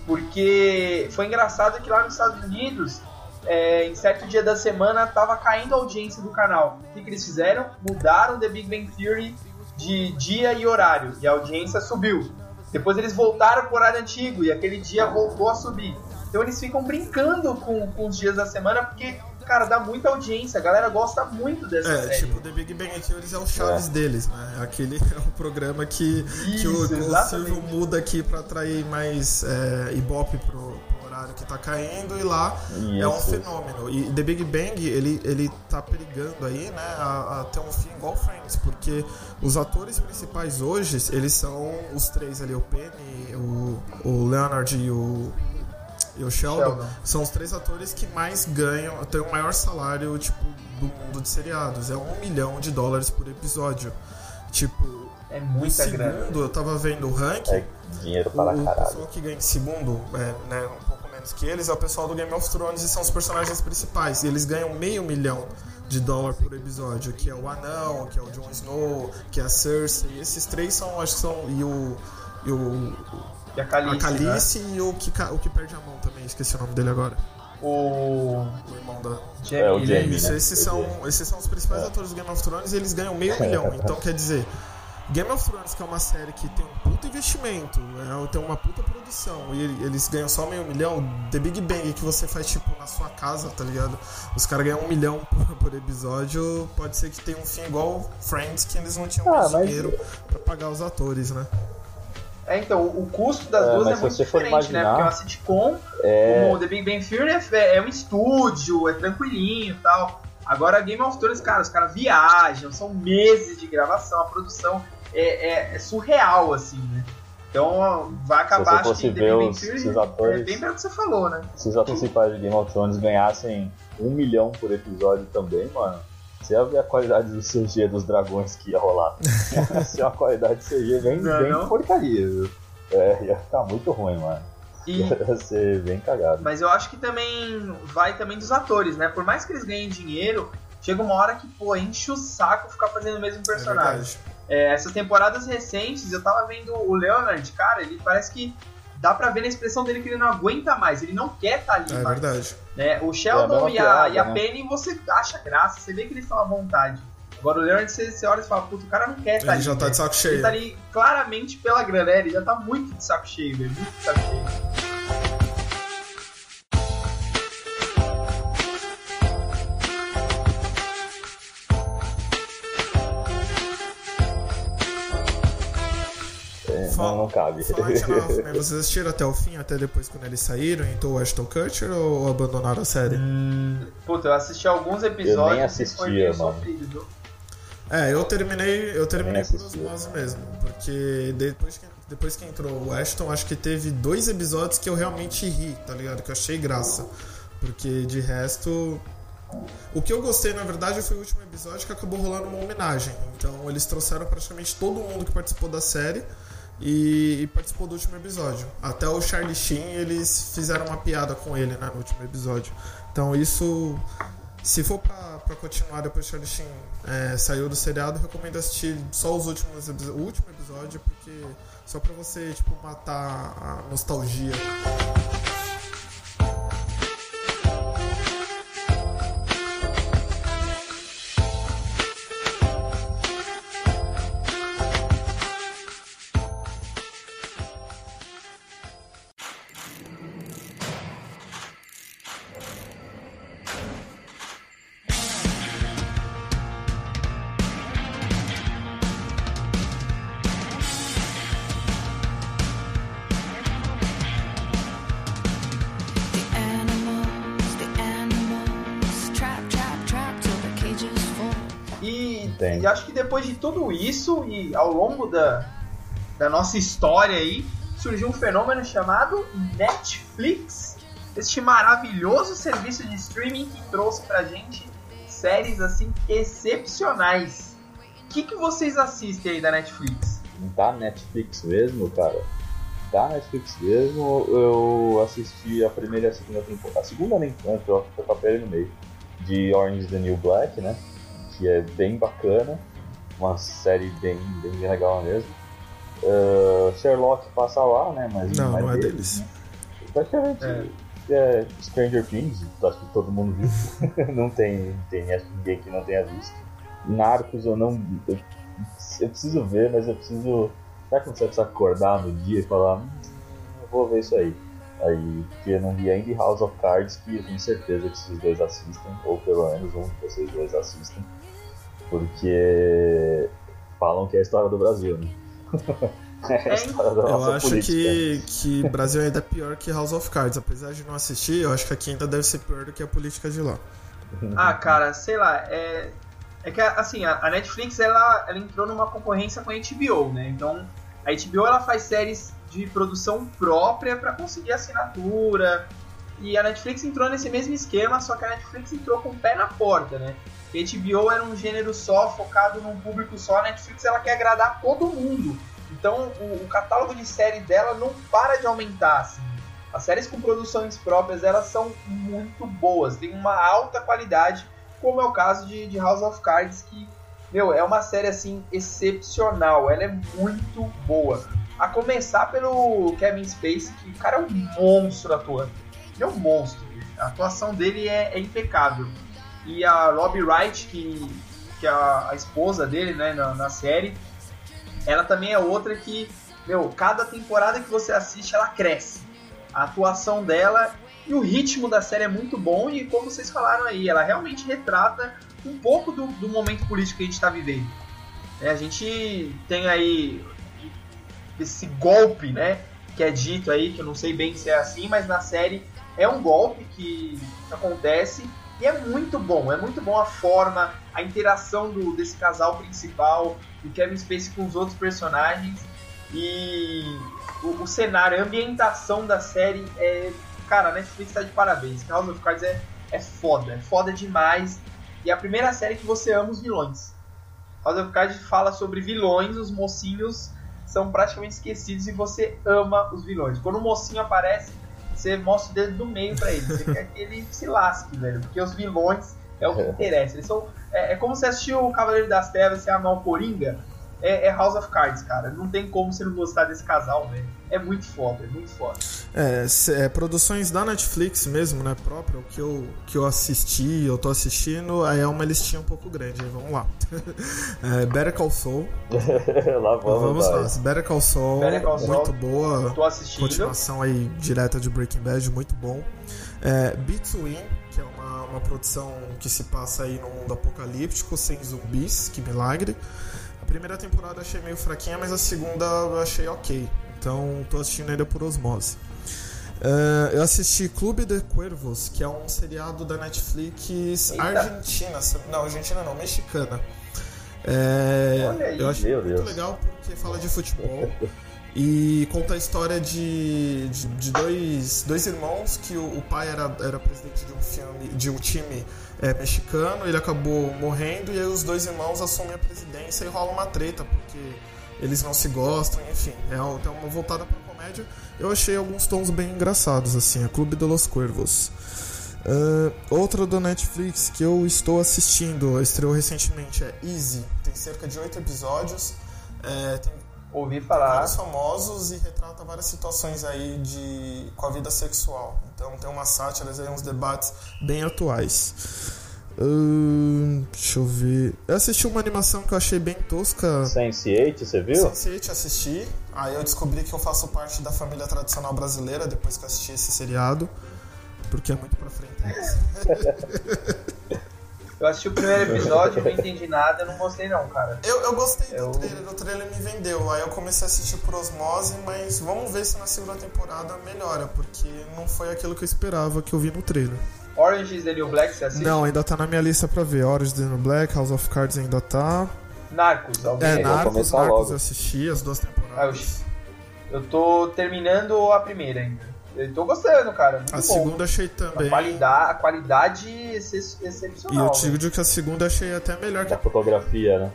Porque foi engraçado que lá nos Estados Unidos é, em certo dia da semana tava caindo a audiência do canal. O que, que eles fizeram? Mudaram The Big Bang Theory de dia e horário e a audiência subiu. Depois eles voltaram pro horário antigo e aquele dia voltou a subir. Então eles ficam brincando com, com os dias da semana porque, cara, dá muita audiência. A galera gosta muito dessa É, série. tipo, The Big Bang Theory é o Chaves deles, né? Aquele é um programa que, que Isso, o, o exatamente. Silvio muda aqui pra atrair mais é, ibope pro, que tá caindo e lá é um Isso. fenômeno. E The Big Bang, ele, ele tá perigando aí, né, a, a ter um fim igual Friends, porque os atores principais hoje, eles são os três ali, o Penny, o, o Leonard e o, e o Sheldon, Sheldon. são os três atores que mais ganham, têm o maior salário, tipo, do mundo de seriados. É um milhão de dólares por episódio. Tipo, É muita segundo, grana. eu tava vendo o ranking, É dinheiro para o caralho. pessoal que ganha em segundo, é, né, um menos que eles, é o pessoal do Game of Thrones e são os personagens principais. E eles ganham meio milhão de dólar por episódio, que é o Anão, que é o Jon Snow, que é a Cersei. Esses três são, acho que são. E o. E o E a Calice, a Calice e o que, o que perde a mão também, esqueci o nome dele agora. né? O O irmão da. Jamie, É, o ele- Jamie. Né? esses são, esses são os principais atores do Game of Thrones e eles ganham meio milhão. Então quer dizer, Game of Thrones, que é uma série que tem um puta investimento, é, tem uma puta produção, e ele- eles ganham só meio milhão, The Big Bang, que você faz tipo na sua casa, tá ligado? Os caras ganham um milhão por, por episódio, pode ser que tenha um fim igual Friends, que eles não tinham Ah, mais mas- dinheiro pra pagar os atores, né? É, então, o custo das É, duas é muito diferente, né? imaginar- Porque é uma sitcom, É, o The Big Bang Theory é, é um estúdio, é tranquilinho e tal. Agora, Game of Thrones, cara, os caras viajam, são meses de gravação, a produção é, é- é surreal, assim, né? Então, vai acabar, acho que The Big Bang é atores- bem pelo que você falou, né? se os atores principais de Game of Thrones ganhassem um milhão por episódio também, mano, você ia ver a qualidade do CG dos dragões que ia rolar. Ia ser uma qualidade de CG bem, Não é bem não? porcaria, viu? É, ia ficar muito ruim, mano. E, Ia ser bem cagado. Mas eu acho que também vai também dos atores, né? Por mais que eles ganhem dinheiro, chega uma hora que, pô, enche o saco ficar fazendo o mesmo É personagem. verdade. É, essas temporadas recentes, eu tava vendo o Leonard, cara, ele parece que dá pra ver na expressão dele que ele não aguenta mais, ele não quer estar ali É mais. verdade. né? O É a Sheldon mesma e, a, piada, e a né? Penny, você acha graça, você vê que eles estão à vontade. Agora o Leonard, você, você olha e fala, puta, o cara não quer estar Ele ali. já tá né? de saco Ele cheio. tá ali claramente pela grana, né? ele já tá muito de saco cheio, velho, muito de saco cheio. Não, não cabe. Vocês assistiram até o fim, até depois quando eles saíram, então o Ashton Kutcher ou abandonaram a série? Puta, eu assisti alguns episódios Eu nem e assistia, mano. sofrido? É, eu terminei, eu terminei por osmose mesmo, porque depois que, depois que entrou o Ashton, acho que teve dois episódios que eu realmente ri, tá ligado? Que eu achei graça. Porque de resto. O que eu gostei, na verdade, foi o último episódio que acabou rolando uma homenagem. Então eles trouxeram praticamente todo mundo que participou da série e, e participou do último episódio. Até o Charlie Sheen, eles fizeram uma piada com ele né, no último episódio. Então isso. Se for pra, pra continuar depois que Charlie Sheen é, saiu do seriado, recomendo assistir só os últimos o último episódio, porque só pra você tipo, matar a nostalgia. Tudo isso, e ao longo da, da nossa história aí, surgiu um fenômeno chamado Netflix. Este maravilhoso serviço de streaming que trouxe pra gente séries assim excepcionais. O que, que vocês assistem aí da Netflix? Da Netflix mesmo, cara. Da Netflix mesmo, eu assisti a primeira e a segunda temporada. A segunda nem tanto, eu acho que eu papel no meio. De Orange is the New Black, né? Que é bem bacana. Uma série bem, bem legal mesmo. Ah, Sherlock passa lá, né? Mas Não, é não é deles, deles. né? Praticamente. É. é Stranger Things, acho que todo mundo viu. não tem, tem acho que ninguém que não tenha visto. Narcos eu não. Eu, eu preciso ver, mas eu preciso. Sabe quando você precisa acordar no dia e falar, hum, eu vou ver isso aí. Aí, porque eu não vi ainda House of Cards, que eu tenho certeza que vocês dois assistem, ou pelo menos um de vocês dois assistem, porque falam que é a história do Brasil, né? é a história da Eu acho política. que, que Brasil ainda é pior que House of Cards. Apesar de não assistir, eu acho que aqui ainda deve ser pior do que a política de lá. Ah, cara, sei lá, é. É que assim, a Netflix ela, ela entrou numa concorrência com a HBO, né? Então, a HBO ela faz séries de produção própria pra conseguir assinatura. E a Netflix entrou nesse mesmo esquema, só que a Netflix entrou com o pé na porta, né? HBO era um gênero só, focado num público só, a Netflix ela quer agradar todo mundo. Então, o, o catálogo de série dela não para de aumentar, assim. As séries com produções próprias, elas são muito boas, tem uma alta qualidade, como é o caso de, de House of Cards, que, meu, é uma série, assim, excepcional, ela é muito boa. A começar pelo Kevin Spacey, que o cara é um monstro atuando. Ele é um monstro, a atuação dele é, é impecável. E a Robbie Wright, que, que é a, a esposa dele, né, na, na série, ela também é outra que, meu, cada temporada que você assiste, ela cresce. A atuação dela e o ritmo da série é muito bom e como vocês falaram aí, ela realmente retrata um pouco do, do momento político que a gente está vivendo. É, a gente tem aí esse golpe, né, que é dito aí, que eu não sei bem se é assim, mas na série é um golpe que acontece e é muito bom, é muito bom a forma, a interação do, desse casal principal, do Kevin Spacey com os outros personagens e o, o cenário, a ambientação da série é. Cara, a Netflix tá de parabéns. House of Cards é, é foda, é foda demais. E é a primeira série que você ama os vilões. House of Cards fala sobre vilões, os mocinhos são praticamente esquecidos e você ama os vilões. Quando o mocinho aparece, você mostra o dedo do meio pra ele. Você quer que ele se lasque, velho. Porque os vilões é o que interessa. Eles são. É, é como você assistiu o Cavaleiro das Trevas e amar o Coringa. É, é House of Cards, cara. Não tem como você não gostar desse casal, velho. É muito foda, é muito foda. É, é, produções da Netflix mesmo, né, própria, o que eu, que eu assisti, eu tô assistindo, aí é uma listinha um pouco grande, aí vamos lá. é, Better Call Saul, Lá vamos, vamos lá. nós. Better Call Saul, Better Call Saul, muito boa, Tô assistindo. continuação aí direta de Breaking Bad, muito bom. É, Between, que é uma, uma produção que se passa aí no mundo apocalíptico, sem zumbis, que milagre. A primeira temporada eu achei meio fraquinha, mas a segunda eu achei ok. Então tô assistindo ainda por osmose. É, eu assisti Clube de Cuervos, que é um seriado da Netflix Eita. argentina. Não, argentina não, mexicana. É, Olha aí, eu achei meu muito Deus. legal porque fala de futebol. E conta a história de, de, de dois, dois irmãos que o, o pai era, era presidente de um, filme, de um time é, mexicano, ele acabou morrendo e aí os dois irmãos assumem a presidência e rola uma treta, porque eles não se gostam, enfim. É uma, é uma voltada para comédia. Eu achei alguns tons bem engraçados, assim, a Clube de los Cuervos. Ah, outra do Netflix que eu estou assistindo, estreou recentemente, é Easy. Tem cerca de oito episódios. É, tem Ouvi falar. vários famosos e retrata várias situações aí de com a vida sexual. Então tem umas sátiras aí, uns debates bem atuais. Deixa eu ver. Eu assisti uma animação que eu achei bem tosca. Sense8, você viu? Sense8 assisti. Aí eu descobri que eu faço parte da família tradicional brasileira depois que eu assisti esse seriado. Porque é muito pra frente. Eu assisti o primeiro episódio, não entendi nada, eu não gostei não, cara. Eu, eu gostei Eu- do trailer, o trailer me vendeu. Aí eu comecei a assistir por osmose, mas vamos ver se na segunda temporada melhora, porque não foi aquilo que eu esperava que eu vi no trailer. Orange is the New Black, você assiste? Não, ainda tá na minha lista pra ver. Orange is the New Black, House of Cards ainda tá. Narcos, alguém É, aí? vou Narcos, Narcos logo. eu assisti as duas Ah, temporadas. eu, eu tô terminando a primeira ainda. Eu tô gostando, cara. Muito A bom. segunda achei A também. qualidade, a qualidade ex- E excepcional. eu te velho. digo que a segunda achei até melhor que A a fotografia, né?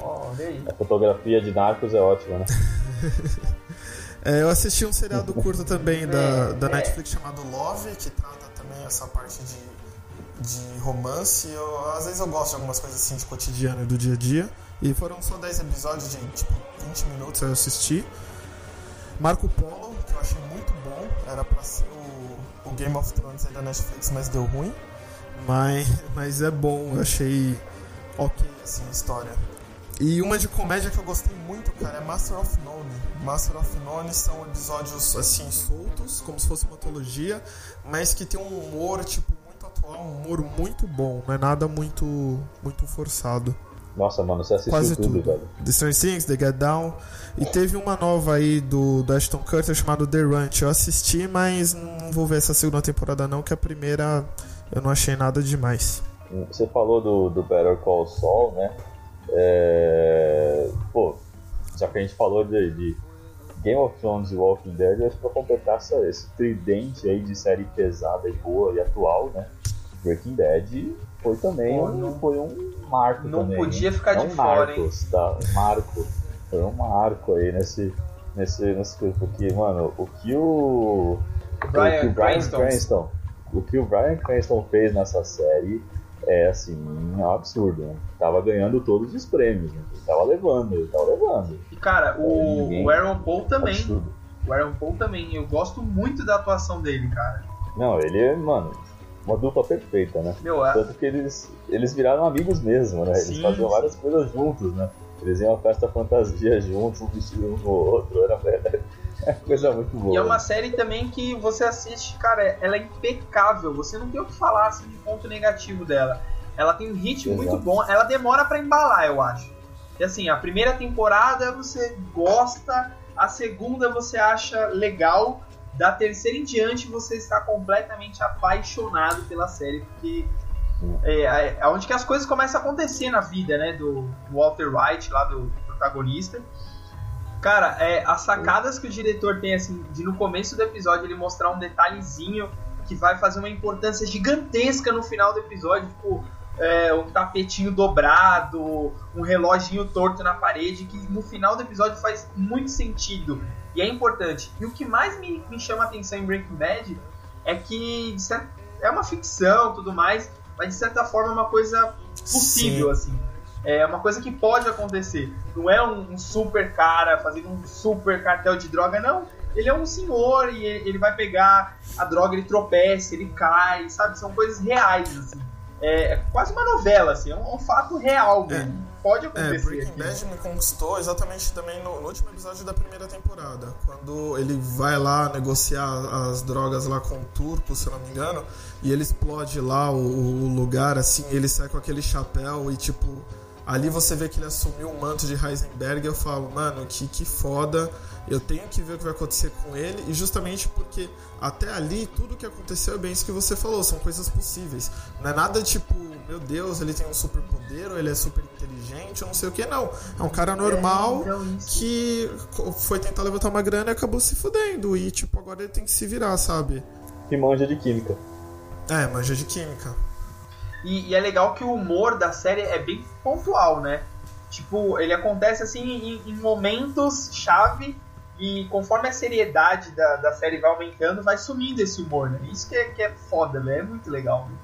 Olha aí. A fotografia de Narcos é ótima, né? É, eu assisti um seriado curto também da, da. Netflix chamado Love, que trata também essa parte de, de romance. Eu, às vezes eu gosto de algumas coisas assim de cotidiano e do dia a dia. E foram só 10 episódios de tipo 20 minutos eu assisti. Marco Polo, que eu achei muito bom, era pra ser o, o Game of Thrones é da Netflix, mas deu ruim. Mas, mas é bom, eu achei ok assim a história. E uma de comédia que eu gostei muito, cara, é Master of None. Master of None são episódios assim soltos, como se fosse uma antologia, mas que tem um humor tipo muito atual, um humor muito bom, não é nada muito muito forçado. Nossa, mano, você assistiu Quase tudo, tudo. velho. The Stranger Things, The Get Down. E teve uma nova aí do, do Ashton Kutcher chamado The Ranch. Eu assisti, mas não vou ver essa segunda temporada não, que a primeira eu não achei nada demais. Você falou do, do Better Call Saul, né? É... Pô, já que a gente falou de, de Game of Thrones e Walking Dead, eu acho que pra completar essa, esse tridente aí de série pesada e boa e atual, né? Breaking Bad foi também Pô, um, não- foi um marco não também. podia hein? ficar Não de fora, Marcos, tá? Marco. Foi um marco aí nesse, nesse, nesse coisa, porque, mano, o que o, o que o Bryan Cranston. Cranston, o que o Bryan Cranston fez nessa série é assim, um absurdo. Né? Tava ganhando todos os prêmios, né? ele tava levando, ele tava levando. E cara, o, Ninguém- o Aaron Paul também. Absurdo. O Aaron Paul também. Eu gosto muito da atuação dele, cara. Não, ele é, mano, uma dupla perfeita, né? Meu, Tanto que eles, eles viraram amigos mesmo, né? Eles Sim, faziam sim. várias coisas juntos, né? Eles iam à festa fantasia juntos, um vestido um no outro, era é coisa muito boa. E é uma série também que você assiste, cara, ela é impecável. Você não tem o que falar assim, de ponto negativo dela. Ela tem um ritmo Exato. muito bom. Ela demora pra embalar, eu acho. E assim, a primeira temporada você gosta, a segunda você acha legal, da terceira em diante você está completamente apaixonado pela série, porque é, é onde que as coisas começam a acontecer na vida, né, do, Walter White, lá do protagonista. Cara, é, as sacadas que o diretor tem, assim, de no começo do episódio ele mostrar um detalhezinho que vai fazer uma importância gigantesca no final do episódio, tipo, é, um tapetinho dobrado, um reloginho torto na parede, que no final do episódio faz muito sentido e é importante. E o que mais me, me chama a atenção em Breaking Bad é que é uma ficção tudo mais, mas de certa forma é uma coisa possível, assim. É uma coisa que pode acontecer. Não é um, um super cara fazendo um super cartel de droga, não. Ele é um senhor e ele, ele vai pegar a droga, ele tropeça, ele cai, sabe? São coisas reais, assim. É, é quase uma novela, assim, é um, um fato real mesmo. Pode É, acontecer. Breaking aqui. Bad me conquistou exatamente também no, no último episódio da primeira temporada. Quando ele vai lá negociar as drogas lá com o turco, se eu não me engano, e ele explode lá o, o lugar, assim, ele sai com aquele chapéu e tipo. Ali você vê que ele assumiu o manto de Heisenberg e eu falo, mano, que, que foda, eu tenho que ver o que vai acontecer com ele, e justamente porque até ali tudo que aconteceu é bem isso que você falou, são coisas possíveis. Não é nada tipo, meu Deus, ele tem um superpoder, ou ele é super inteligente, ou não sei o que, não. É um cara normal então isso. que foi tentar levantar uma grana e acabou se fudendo. E tipo, agora ele tem que se virar, sabe? Que manja de química. É, manja de química. E, e é legal que o humor da série é bem pontual, né? Tipo, ele acontece assim em, em momentos chave e conforme a seriedade da, da série vai aumentando, vai sumindo esse humor, né? Isso que é, que é foda, né? É muito legal. Né?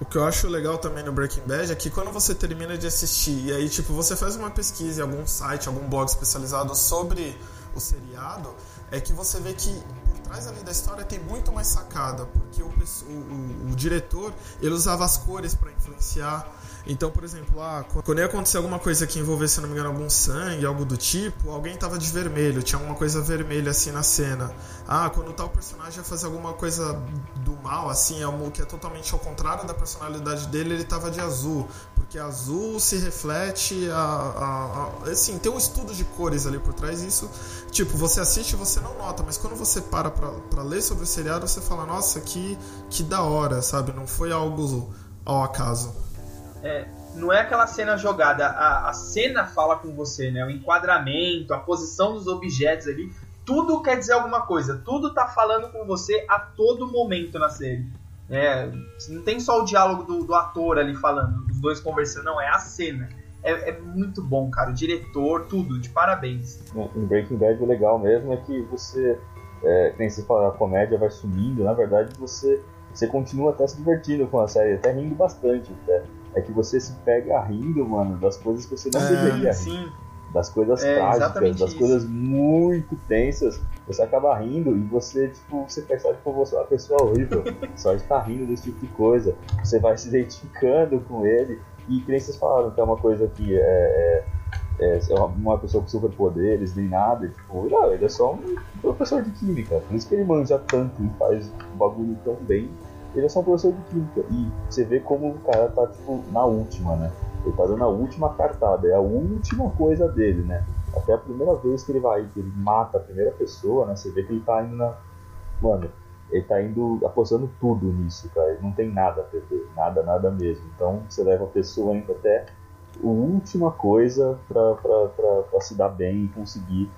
O que eu acho legal também no Breaking Bad é que quando você termina de assistir e aí, tipo, você faz uma pesquisa em algum site, algum blog especializado sobre o seriado, é que você vê que trás ali da história tem muito mais sacada, porque o, o, o- diretor, ele usava as cores para influenciar. Então, por exemplo, ah, quando ia acontecer alguma coisa que envolvesse, se não me engano, algum sangue, algo do tipo, alguém tava de vermelho, tinha alguma coisa vermelha assim na cena. Ah, quando tal personagem ia fazer alguma coisa do mal, assim, algo que é totalmente ao contrário da personalidade dele, ele tava de azul. Porque azul se reflete a, a- a- Assim, tem um estudo de cores ali por trás, isso, tipo, você assiste e você não nota, mas quando você para pra ler sobre o seriado, você fala, nossa, que, que da hora, sabe? Não foi algo ao acaso. É, não é aquela cena jogada, a, a cena fala com você, né? O enquadramento, a posição dos objetos ali, tudo quer dizer alguma coisa, tudo tá falando com você a todo momento na série. É, não tem só o diálogo do, do ator ali falando, os dois conversando, não, é a cena. É, é muito bom, cara. O diretor, tudo, de parabéns. Em Breaking Bad o legal mesmo é que você, é, nem se fala, a comédia vai sumindo, na verdade você, você continua até se divertindo com a série, até rindo bastante até. É que você se pega rindo, mano, das coisas que você não É, deveria rir. Sim. Das coisas É, trágicas, das isso. coisas muito tensas, você acaba rindo e você, tipo, você percebe que você é uma pessoa horrível. só estar rindo desse tipo de coisa. Você vai se identificando com ele. E que nem vocês falaram, que é uma coisa que é, é, é uma, uma pessoa com superpoderes, nem nada. e, Tipo, não, ele é só um professor de química. Por isso que ele manja tanto e faz o bagulho tão bem. Ele é só um professor de química. E você vê como o cara tá, tipo, na última, né? Ele tá dando a última cartada, é a última coisa dele, né? Até a primeira vez que ele vai, que ele mata a primeira pessoa, né? Você vê que ele tá indo na. Mano, ele tá indo apostando tudo nisso, cara. Ele não tem nada a perder, nada, nada mesmo. Então você leva a pessoa indo até a última coisa pra, pra, pra, pra se dar bem e conseguir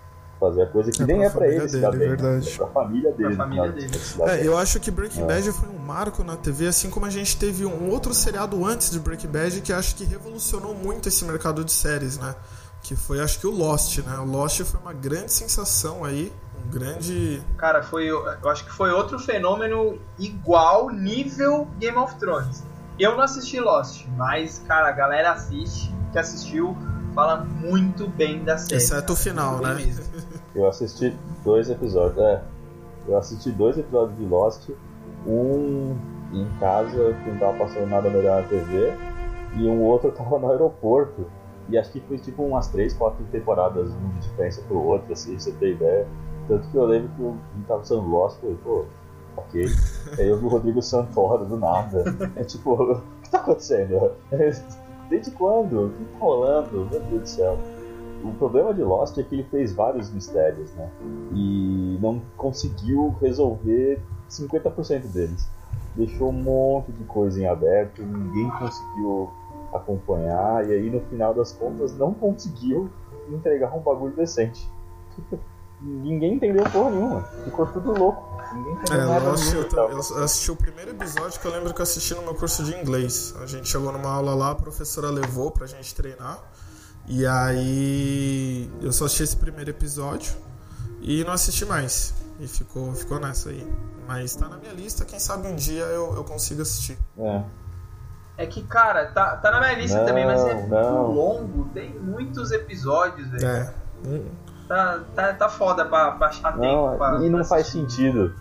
fazer a coisa que É nem pra é pra família ele se dele, bem, né? verdade. é pra família dele. Pra família das dele. É, eu acho que Breaking Bad foi um marco na TV, assim como a gente teve um outro seriado antes de Breaking Bad que acho que revolucionou muito esse mercado de séries, né? Que foi, acho que o Lost, né? O Lost foi uma grande sensação aí, um grande... Cara, foi, eu acho que foi outro fenômeno igual nível Game of Thrones. Eu não assisti Lost, mas, cara, a galera assiste, que assistiu, fala muito bem da série. Exceto o final, né? Eu assisti dois episódios. É, eu assisti dois episódios de Lost. Um em casa, que não tava passando nada melhor na TV. E um outro eu tava no aeroporto. E acho que foi tipo umas três, quatro temporadas, um de diferença pro outro, assim, pra você ter ideia. Tanto que eu lembro que eu tava passando Lost, falei, pô, ok. Aí eu vi o Rodrigo Santoro do nada. É tipo, o que tá acontecendo? Desde quando? O que tá rolando? Meu Deus do céu. O problema de Lost é que ele fez vários mistérios, né? E não conseguiu resolver 50% deles. Deixou um monte de coisa em aberto, ninguém conseguiu acompanhar, e aí no final das contas não conseguiu entregar um bagulho decente. ninguém entendeu porra nenhuma. Ficou tudo louco. Ninguém entendeu É, nada Lost, nenhum, eu, eu assisti o primeiro episódio que eu lembro que eu assisti no meu curso de inglês. A gente chegou numa aula lá, a professora levou pra gente treinar. E aí eu só assisti esse primeiro episódio e não assisti mais. E ficou, ficou nessa aí. Mas tá na minha lista, quem sabe um dia eu, eu consigo assistir. É. É que, cara, tá, tá na minha lista Não, também, mas é muito não. longo, tem muitos episódios, velho. É. Tá, tá, tá foda pra, pra achar tempo. Não, pra- e não pra faz sentido.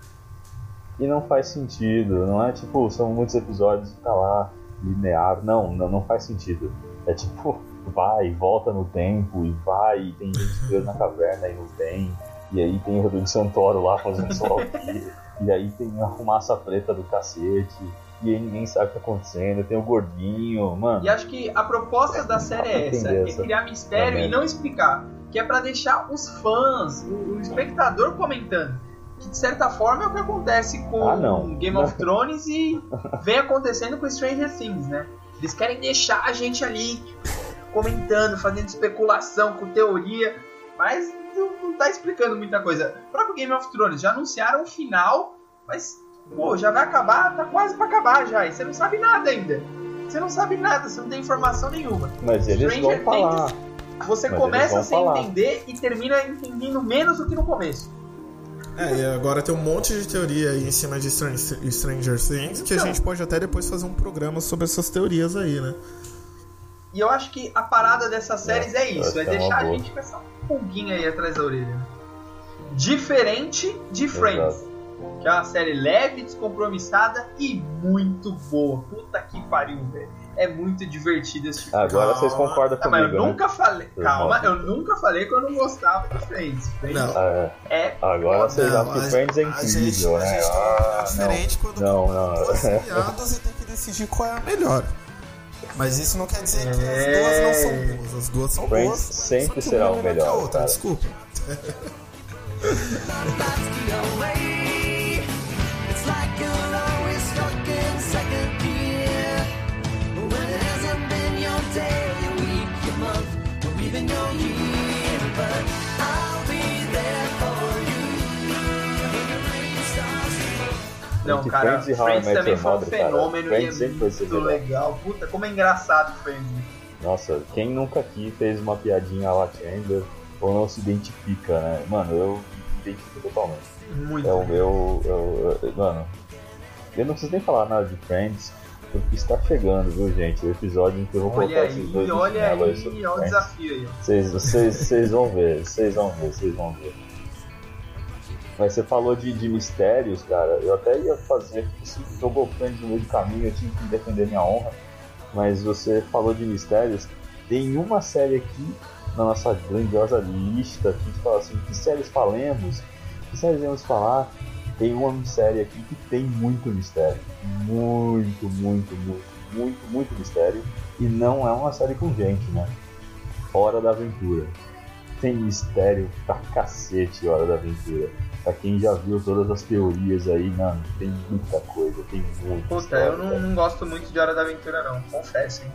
E não faz sentido. Não é tipo, são muitos episódios e tá lá, linear. Não, não, não faz sentido. É tipo, vai, volta no tempo, e vai, e tem gente preso na caverna e não tem. E aí tem o Rodrigo Santoro lá fazendo só E aí tem a fumaça preta do cacete. E aí ninguém sabe o que tá acontecendo. Tem o gordinho, mano. E acho que a proposta da série é essa, Entender é essa criar mistério também. e não explicar. Que é pra deixar os fãs, o, o espectador comentando. Que de certa forma é o que acontece com Ah. Game of Thrones e vem acontecendo com Stranger Things, né? Eles querem deixar a gente ali comentando, fazendo especulação, com teoria, mas não, não tá explicando muita coisa. O próprio Game of Thrones já anunciaram o final, mas pô, já vai acabar, tá quase pra acabar já, e você não sabe nada ainda. Você não sabe nada, você não tem informação nenhuma. Mas eles vão Stranger falar. Você Mas começa sem vão falar. entender e termina entendendo menos do que no começo. É, e agora tem um monte de teoria aí em cima de Stran- Stranger Things que a Então. gente pode até depois fazer um programa sobre essas teorias aí, né? E eu acho que a parada dessas séries é, isso, é é deixar a gente com essa pulguinha aí atrás da orelha. Diferente de Friends, que é uma série leve, descompromissada e muito boa. Puta que pariu, velho. É muito divertido esse tipo Agora vocês concordam mas comigo, eu né? nunca falei. Calma, não. eu nunca falei que eu não gostava de Friends. Friends Não. Ah, é. é. Agora vocês Não, acham que Friends é a gente, incrível, a né? gente tem uma opinião Ah, diferente quando não, não. duas seriadas e tem que decidir qual é a melhor. Mas isso não quer dizer que as duas não são boas. As duas são Friends boas. sempre será o é melhor outra, cara. desculpa. Não, cara, Friends e Friends também foi um Mother, cara, fenômeno Friends e é muito legal. Puta, como é engraçado Friends. Nossa, quem nunca aqui fez uma piadinha lá Chandler ou não se identifica, né? Mano, eu me identifico totalmente. Muito. É o meu. é o- é- mano, eu não preciso nem falar nada de Friends, porque está chegando, viu, gente? O episódio em que eu vou Olha colocar esses dois aí, olha chinelos aí, olha o desafio aí. vocês vão ver, vocês vão ver, vocês vão ver. Mas você falou de, de mistérios, cara. Eu até ia fazer, você jogou Friends no meio do caminho, eu tinha que defender minha honra. Mas você falou de mistérios. Tem uma série aqui na nossa grandiosa lista que a gente fala assim: que séries falemos? Que séries vamos falar? Tem uma série aqui que tem muito mistério. Muito, muito, muito, muito, muito mistério. E não é uma série com gente, né? Hora da Aventura. Tem mistério pra cacete Hora da Aventura. Pra quem já viu todas as teorias aí, mano, tem muita coisa, tem muito. Puta, eu não, não gosto muito de Hora da Aventura, não, confesso, hein.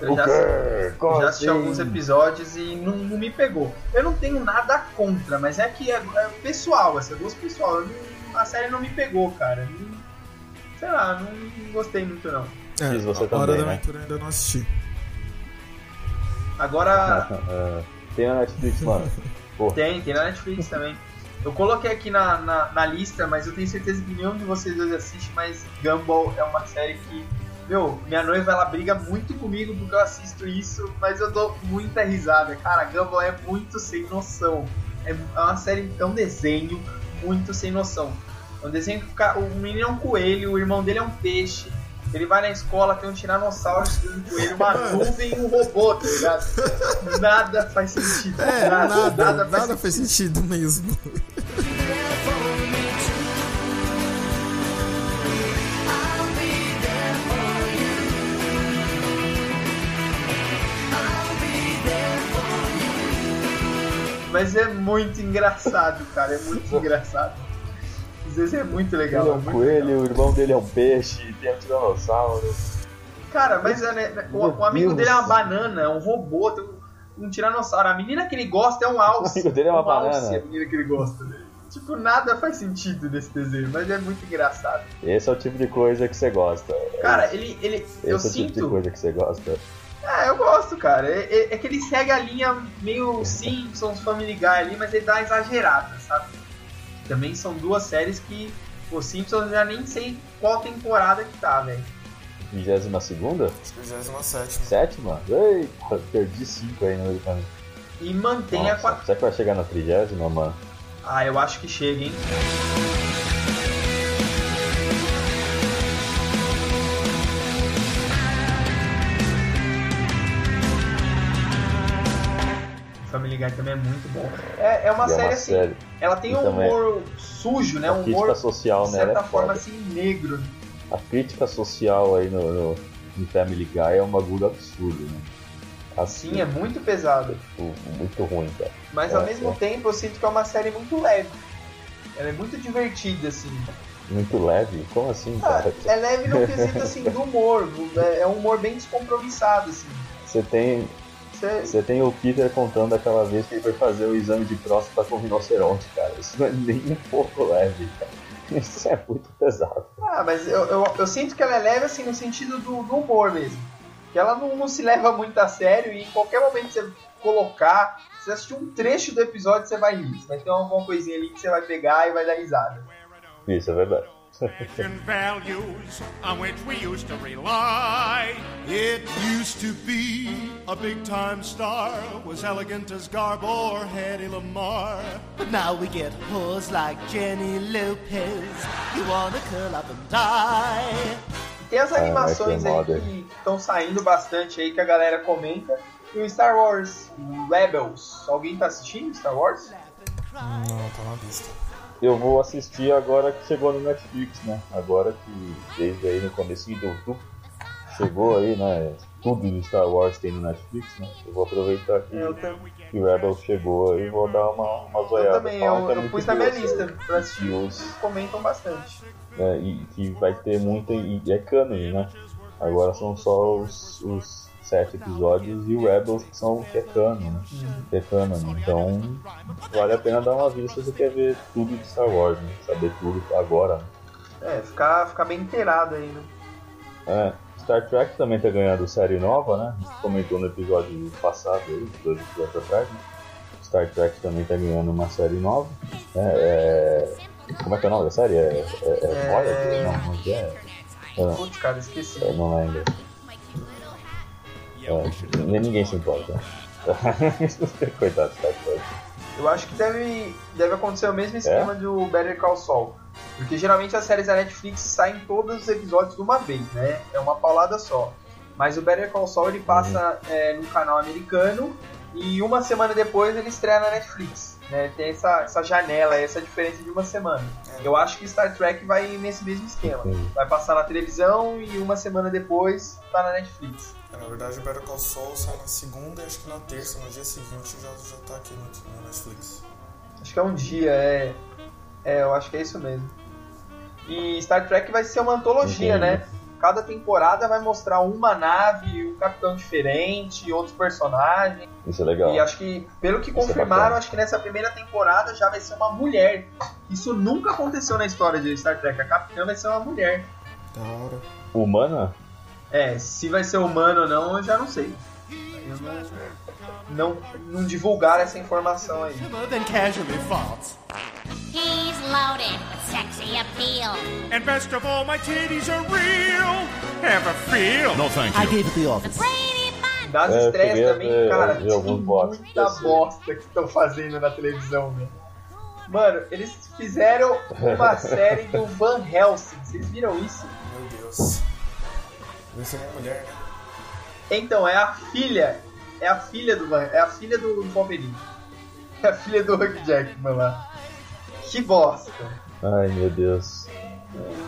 Eu já, já assisti assim? alguns episódios e não, não me pegou. Eu não tenho nada contra, mas é que é, é pessoal, essa gosto pessoal. Não- a série não me pegou, cara. Não- sei lá, não, não gostei muito, não. É, você a também, Hora da né? Aventura ainda não assisti. Agora, É, tem na Netflix, mano. Porra, tem, tem na Netflix também. Eu coloquei aqui na, na, na lista, mas eu tenho certeza que nenhum de vocês dois assiste, mas Gumball é uma série que. Meu, minha noiva ela briga muito comigo porque eu assisto isso, mas eu dou muita risada. Cara, Gumball é muito sem noção. É é uma série, é um desenho muito sem noção. É um desenho que fica, o menino é um coelho, o irmão dele é um peixe. Ele vai na escola, tem um tiranossauro, um coelho, uma nuvem e um robô, tá ligado? Nada faz sentido. É, nada, nada, faz faz sentido mesmo. Mas é muito engraçado, cara. É muito engraçado. Vezes é muito legal. ele é um coelho, o irmão dele é um peixe, tem um tiranossauro. Cara, mas é, né, o, Meu o amigo Deus. dele é uma banana, é um robô, tem um, um tiranossauro. A menina que ele gosta é um alce. O amigo dele é uma um alce, banana. a menina que ele gosta. né? Tipo, nada faz sentido nesse desenho, mas é muito engraçado. Esse é o tipo de coisa que você gosta. Cara, ele. ele Esse eu é o tipo de sinto. coisa que você gosta. Ah, eu gosto, cara. É, é- é que ele segue a linha meio Simpsons, Family Guy ali, mas ele dá exagerada, sabe? Também são duas séries que o Simpsons eu já nem sei qual temporada que tá, velho. 22 segunda? 27. Sétima? Eita, perdi 5 aí no meio do caminho. E mantém a Nossa, quatro. será que vai chegar na trigésima, mano? Ah, eu acho que chega, hein? Também é muito bom. É, é uma E é série uma assim, série. ela tem E um humor sujo, né? Um humor, social, de né? certa ela é forma, foda. assim, negro. A crítica social aí no, no, no Family Guy é um bagulho absurdo, né? Assim, Sim, é muito pesado. tipo, muito ruim, cara. Mas É, ao mesmo é. tempo eu sinto que é uma série muito leve. Ela é muito divertida, assim. Muito leve? Como assim, Ah, cara? é leve no quesito assim do humor. É é um humor bem descompromissado, assim. Você tem, Você- você tem o Peter contando aquela vez que ele foi fazer o exame de próstata com rinoceronte, cara. Isso não é nem um pouco leve, cara. Isso é muito pesado. Ah, mas eu, eu, eu sinto que ela é leve assim no sentido do, do humor mesmo. Que ela não, não se leva muito a sério e em qualquer momento que você colocar, se você assistir um trecho do episódio, você vai rir. Você vai ter alguma coisinha ali que você vai pegar e vai dar risada. Isso é verdade. And values on which we used to rely. It used to be a big time star, was elegant as Garbo or Hedy Lamar. But now we get hoes like Jenny Lopez. You wanna curl up and die. Tem as Ah, animações que aí que estão saindo bastante aí que a galera comenta. E o Star Wars Rebels. Alguém tá assistindo Star Wars? Não, tá na lista. Eu vou assistir agora que chegou no Netflix, né? Agora que desde aí no começo de outubro chegou aí, né? Tudo do Star Wars tem no Netflix, né? Eu vou aproveitar que, Eu, tam- que o Rebels chegou aí e vou dar uma, uma eu zoiada. também, Falam eu, é eu pus na minha lista pra assistir. Os- comentam bastante. né, e que vai ter muita. E é cânone, né? Agora são só os, os sete episódios e o Rebels que são que é cânone, né? Que é. Então vale a pena dar uma vista se você quer ver tudo de Star Wars, né? Saber tudo agora. né? É, ficar, ficar bem inteirado aí, né? É, Star Trek também tá ganhando série nova, né? A gente comentou no episódio passado aí, dois episódios atrás, né? Star Trek também tá ganhando uma série nova. É, é, Como é que é o nome da série? É, é, é É- Voyager? Não, não é. Putz, cara, esqueci. eu não lembro. É, nem ninguém se importa. Coitado do Star Trek. Eu acho que deve, deve acontecer o É? mesmo esquema do Better Call Saul. Porque geralmente as séries da Netflix saem todos os episódios de uma vez, né? É uma paulada só. Mas o Better Call Saul ele passa é, no canal americano e uma semana depois ele estreia na Netflix. Né? Tem essa, essa janela, essa diferença de uma semana. Eu acho que Star Trek vai nesse mesmo esquema. Vai passar na televisão e uma semana depois tá na Netflix. É, Na verdade, o Better Call Saul sai na segunda e acho que na terça, no dia seguinte, já, já tá aqui no, no Netflix. Acho que é um dia, é. É, eu acho que é isso mesmo. E Star Trek vai ser uma antologia, Entendi. né? Cada temporada vai mostrar uma nave, um capitão diferente, outros personagens. Isso é legal. E acho que, pelo que Isso é confirmaram, bacana. acho que nessa primeira temporada já vai ser uma mulher. Isso nunca aconteceu na história de Star Trek. A capitã vai ser uma mulher. Da hora. Humana? É, se vai ser humano ou não, eu já não sei. Eu não, não, não divulgaram essa informação aí. He's loaded with sexy appeal. And best of all, my titties are real. Ever feel? No, thank I gave it the office. Das É, estreias a também, ver- cara, ver tem muita bosta que estão fazendo na televisão, né? Mano, eles fizeram uma série do Van Helsing. Vocês viram isso? Meu Deus. Ser uma mulher? Então, é a filha. É a filha do Van. É a filha do Wolverine. É a filha do Hugh Jackman lá. Que bosta. Ai meu Deus.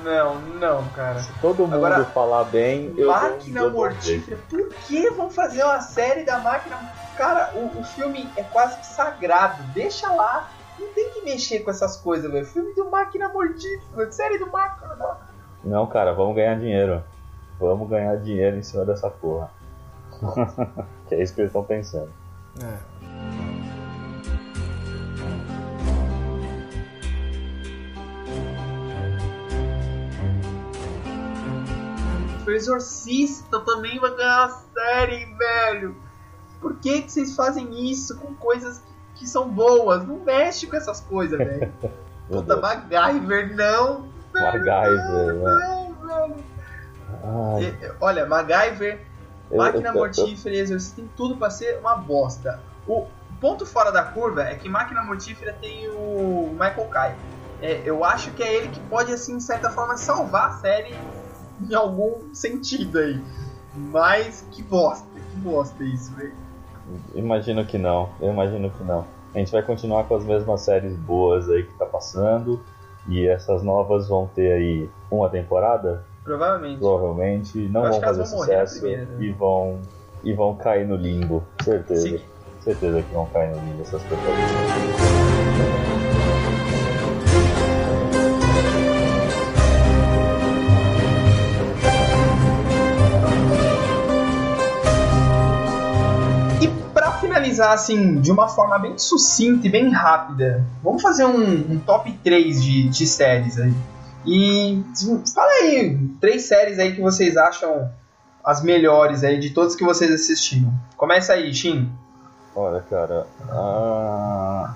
Não, não, cara. Se todo mundo Agora, falar bem, eu Máquina jeito. Mortífera. Por que vão fazer uma série da máquina? Cara, o, o filme é quase que sagrado. Deixa lá. Não tem que mexer com essas coisas, velho. Filme do Máquina Mortífera. Série do Máquina. Não, cara, vamos ganhar dinheiro. Vamos ganhar dinheiro em cima dessa porra. que é isso que eles estão pensando. É. O Exorcista também vai ganhar uma série, velho. Por que, que vocês fazem isso com coisas que, que são boas? Não mexe com essas coisas, velho. Puta, Deus. MacGyver, não. MacGyver, não, né? não, velho. Ai, Olha, MacGyver, Máquina Mortífera e Exorcista tem tudo pra ser uma bosta. O ponto fora da curva é que Máquina Mortífera tem o Michael Caine. É, eu acho que é ele que pode, assim, de certa forma, salvar a série em algum sentido aí. Mas que bosta, que bosta isso, velho. Imagino que não, eu imagino que não. A gente vai continuar com as mesmas séries boas aí que tá passando. E essas novas vão ter aí uma temporada, Provavelmente. provavelmente. Não vão fazer vão sucesso né? e vão e vão cair no limbo. Certeza. Sim. Certeza que vão cair no limbo essas. E pra finalizar, assim, de uma forma bem sucinta e bem rápida, vamos fazer um, um top 3 de, de séries aí. E fala aí, três séries aí que vocês acham as melhores aí de todas que vocês assistiram. Começa aí, Shin. Olha, cara, ah,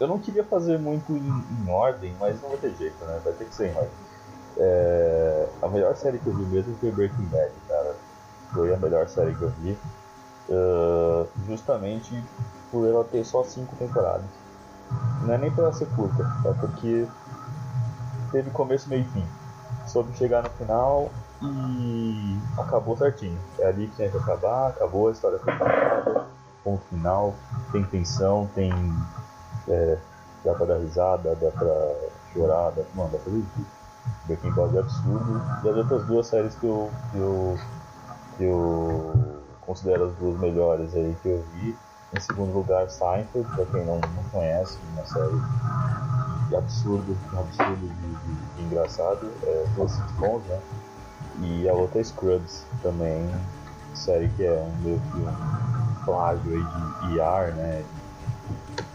eu não queria fazer muito em, em ordem, mas não vai ter jeito, né? Vai ter que ser em ordem. É, a melhor série que eu vi mesmo foi Breaking Bad, cara. Foi a melhor série que eu vi. ah, justamente por ela ter só cinco temporadas. Não é nem por ela ser curta, é porque teve começo, meio e fim. Soube chegar no final e acabou certinho. É ali que tinha que acabar, acabou, a história foi contada, ponto final, tem tensão, tem. é, dá pra dar risada, dá pra chorar, dá, mano, dá pra tudo. Breaking Bad é absurdo. E as outras duas séries que eu, que eu, que eu considero as duas melhores aí que eu vi. Em segundo lugar, Seinfeld, pra quem não, não conhece, uma série de absurdo, absurdo de, de- de engraçado, é, duas sitcoms, né? E a outra é Scrubs, também, série que é um meio que um plágio aí de ER, né?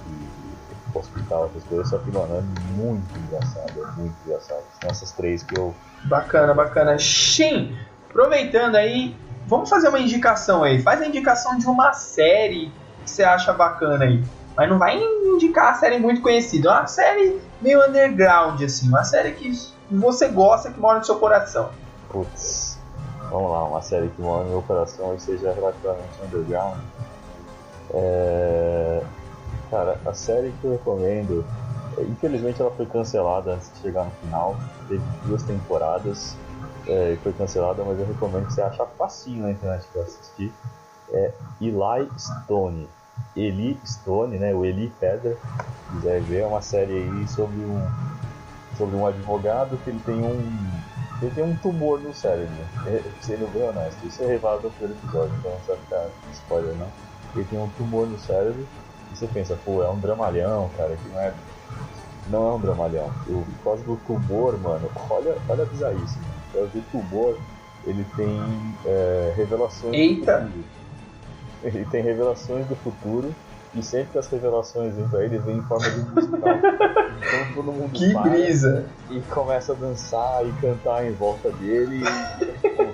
De hospital, essas coisas, só que, mano, é muito engraçado, é muito engraçado. São essas três que eu. Bacana, bacana. Shin, aproveitando aí, vamos fazer uma indicação aí. Faz a indicação de uma série que você acha bacana aí. Mas não vai indicar a série muito conhecida. É uma série meio underground, assim. Uma série que você gosta, que mora no seu coração. Putz, vamos lá, uma série que mora no meu coração e seja relativamente underground. É... Cara, a série que eu recomendo, é, infelizmente ela foi cancelada antes de chegar no final, teve duas temporadas é, e foi cancelada, mas eu recomendo que você ache facinho na internet pra assistir. É Eli Stone. Eli Stone, né? O Eli Pedra. Se quiser ver, é uma série aí sobre um, sobre um advogado que ele tem um. Ele tem um tumor no cérebro. É, Sendo bem honesto, isso é revelado no primeiro episódio, então não vai ficar spoiler não. Ele tem um tumor no cérebro e você pensa, pô, é um dramalhão, cara, que não é. Não é um dramalhão. O, por causa do tumor, mano, olha, olha a bizarrice. Por causa do tumor, ele tem é, revelações Eita. futuro. Ele tem revelações do futuro e sempre que as revelações vêm pra ele, vem em forma de musical. então todo mundo Que para brisa! e começa a dançar e cantar em volta dele. E, tipo,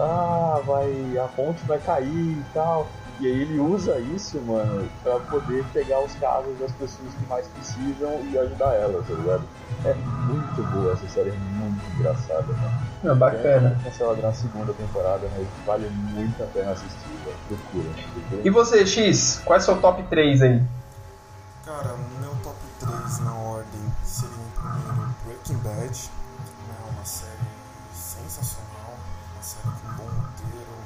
ah, vai, a ponte vai cair e tal. E aí ele usa isso, mano, pra poder pegar os casos das pessoas que mais precisam e ajudar elas, tá ligado? É muito boa essa série, é muito engraçada, mano. Não, bacana. É cancelada na segunda temporada, mas vale muito a pena assistir, velho. Procura. procura. E você, X, qual é o seu top 3 aí? Cara, meu top 3 na ordem seria em primeiro Breaking Bad, né, uma série sensacional, uma série com bom roteiro,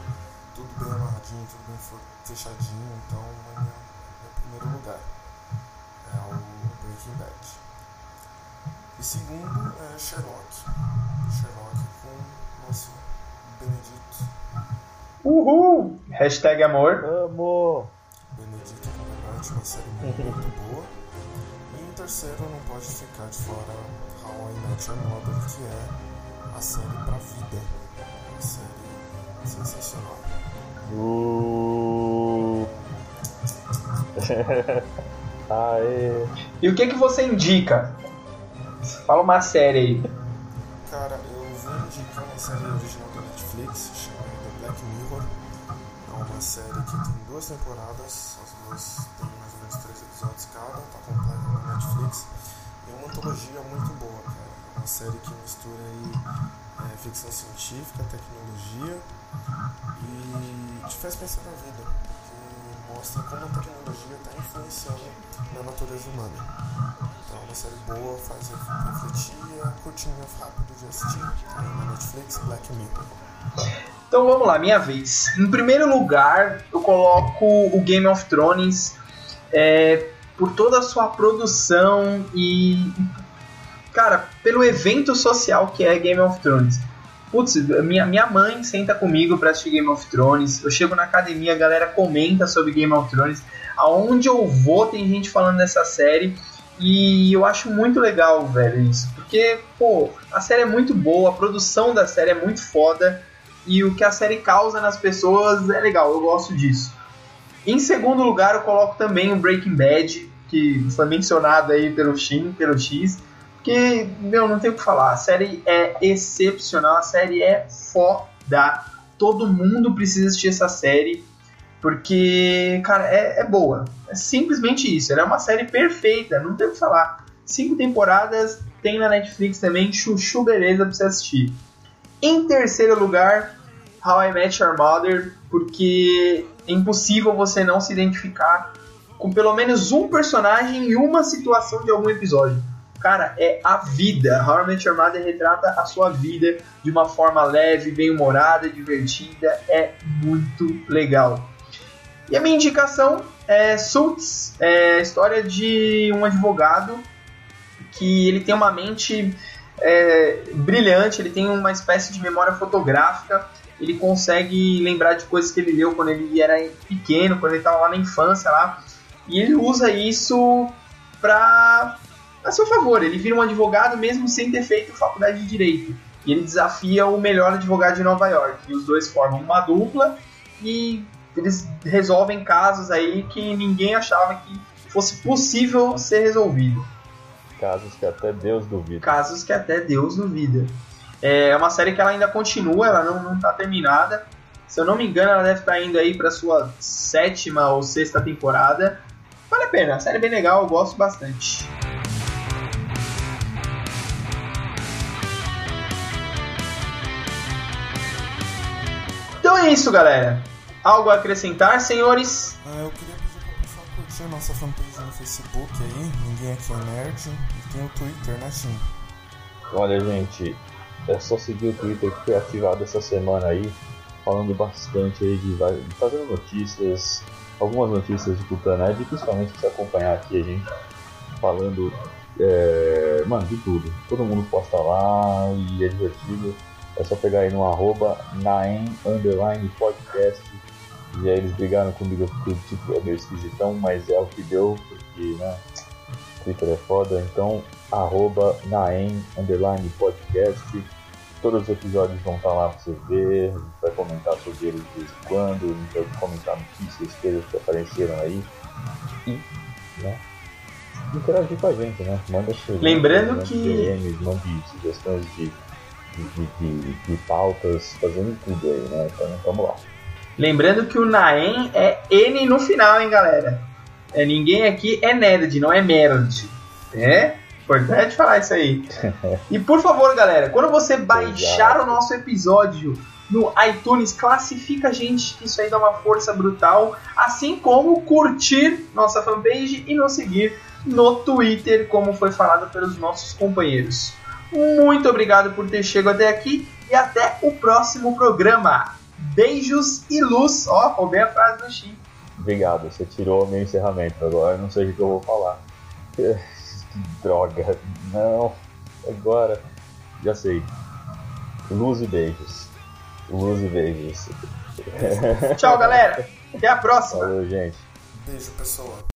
tudo bem amarradinho, tudo bem for- fechadinho, então é meu, meu primeiro lugar é o Breaking Bad. E segundo é Sherlock, Sherlock com nosso Benedito, Uhul! Hashtag amor. Amor! Benedito Cumberbatch, uma série muito, muito boa. E em terceiro não pode ficar de fora How I Met Your Mother, que é a série pra vida. Uma série sensacional. Uh... Aê! E o que que você indica? Fala uma série aí. Cara, eu vou indicar uma série original da Netflix chamada Black Mirror. É uma série que tem duas temporadas, as duas têm mais ou menos três episódios cada, tá completa na Netflix. E é uma antologia muito boa, cara. É uma série que mistura aí é, ficção científica, tecnologia e te faz pensar na vida, porque mostra como a tecnologia está influenciando na natureza humana. Então é uma série boa, faz refletir e é curtinho rápido de assistir. Aí na Netflix, Black Mirror. Então vamos lá, minha vez. Em primeiro lugar, eu coloco o Game of Thrones é, por toda a sua produção e, cara, pelo evento social que é Game of Thrones. Putz, minha, minha mãe senta comigo pra assistir Game of Thrones. Eu chego na academia, a galera comenta sobre Game of Thrones. Aonde eu vou, tem gente falando dessa série. E eu acho muito legal, velho, isso. Porque, pô, a série é muito boa, a produção da série é muito foda e o que a série causa nas pessoas é legal, eu gosto disso. Em segundo lugar, eu coloco também o Breaking Bad, que foi mencionado aí pelo Shin, pelo X, que, meu, não tem o que falar, a série é excepcional, a série é foda. Todo mundo precisa assistir essa série, porque, cara, é, é boa. É simplesmente isso, ela é uma série perfeita, não tem o que falar. Cinco temporadas, tem na Netflix também, chuchu beleza pra você assistir. Em terceiro lugar, How I Met Your Mother, porque é impossível você não se identificar com pelo menos um personagem e uma situação de algum episódio. Cara, é a vida. Your Mother retrata a sua vida de uma forma leve, bem-humorada, divertida. É muito legal. E a minha indicação é Suits, é a história de um advogado que ele tem uma mente é, brilhante, ele tem uma espécie de memória fotográfica, ele consegue lembrar de coisas que ele leu quando ele era pequeno, quando ele estava lá na infância lá, e ele usa isso para a seu favor. Ele vira um advogado mesmo sem ter feito faculdade de direito. E ele desafia o melhor advogado de Nova York. E os dois formam uma dupla e eles resolvem casos aí que ninguém achava que fosse possível ser resolvido. Casos que até Deus duvida. Casos que até Deus duvida. É uma série que ela ainda continua, ela não, não tá terminada. Se eu não me engano, ela deve estar indo aí para sua sétima ou sexta temporada. Vale a pena, a série é bem legal, eu gosto bastante. Então é isso, galera. Algo a acrescentar, senhores? Ah, eu queria pedir pro pessoal curtir a nossa fanpage no Facebook aí, Ninguém Aqui é Nerd, e tem o Twitter, né, Tim? Olha, gente, é só seguir o Twitter que foi ativado essa semana aí, falando bastante aí de, fazendo notícias, algumas notícias de Cultura Nerd, principalmente se acompanhar aqui a gente falando, é, mano, de tudo. Todo mundo posta lá e é divertido. É só pegar aí no arroba naem underline podcast. E aí eles brigaram comigo porque o título é meio esquisitão, mas é o que deu, porque, né, Twitter é foda, então arroba naem underline podcast. Todos os episódios vão estar lá pra você ver, a gente vai comentar sobre eles de vez em quando, a gente vai comentar notícias, coisas que apareceram aí. E, né, interagir com a gente, né? Manda sugestões, Lembrando que- DMs, mande sugestões de, de, de, de- pautas, fazendo tudo aí, né? Então vamos lá. Lembrando que o Naem é N no final, hein, galera? É, ninguém aqui é nerd, não é nerd. É? Importante falar isso aí. E por favor, galera, quando você baixar o nosso episódio no iTunes, classifica a gente, que isso aí dá uma força brutal. Assim como curtir nossa fanpage e nos seguir no Twitter, como foi falado pelos nossos companheiros. Muito obrigado por ter chegado até aqui e até o próximo programa. Beijos e luz. Ó, roubei a frase do Xi. Obrigado, você tirou o meu encerramento. Agora eu não sei o que eu vou falar. Que droga. Não. Agora. Já sei. Luz e beijos. Luz e beijos. Tchau, galera. Até a próxima. Valeu, gente. Beijo, pessoal.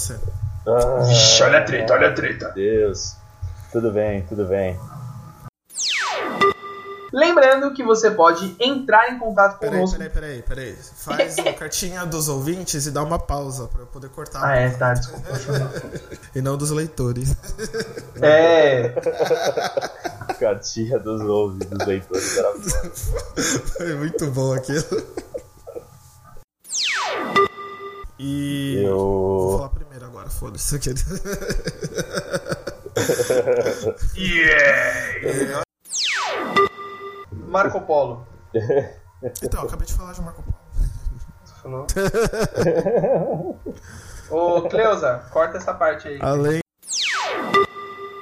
Você. Ah, Vixe, olha a treta, olha a treta. Deus. Tudo bem, tudo bem. Lembrando que você pode entrar em contato Peraí, conosco. peraí, peraí, peraí. Faz a cartinha dos ouvintes e dá uma pausa pra eu poder cortar. Ah, é, tá, desculpa. E não dos leitores. É, Cartinha dos ouvidos dos leitores era. Foi muito bom aquilo. E. Vou Eu. falar primeiro agora, foda-se. aquele. Marco Polo. Então, acabei de falar de Marco Polo. Você falou? Ô, Cleusa, corta essa parte aí. Além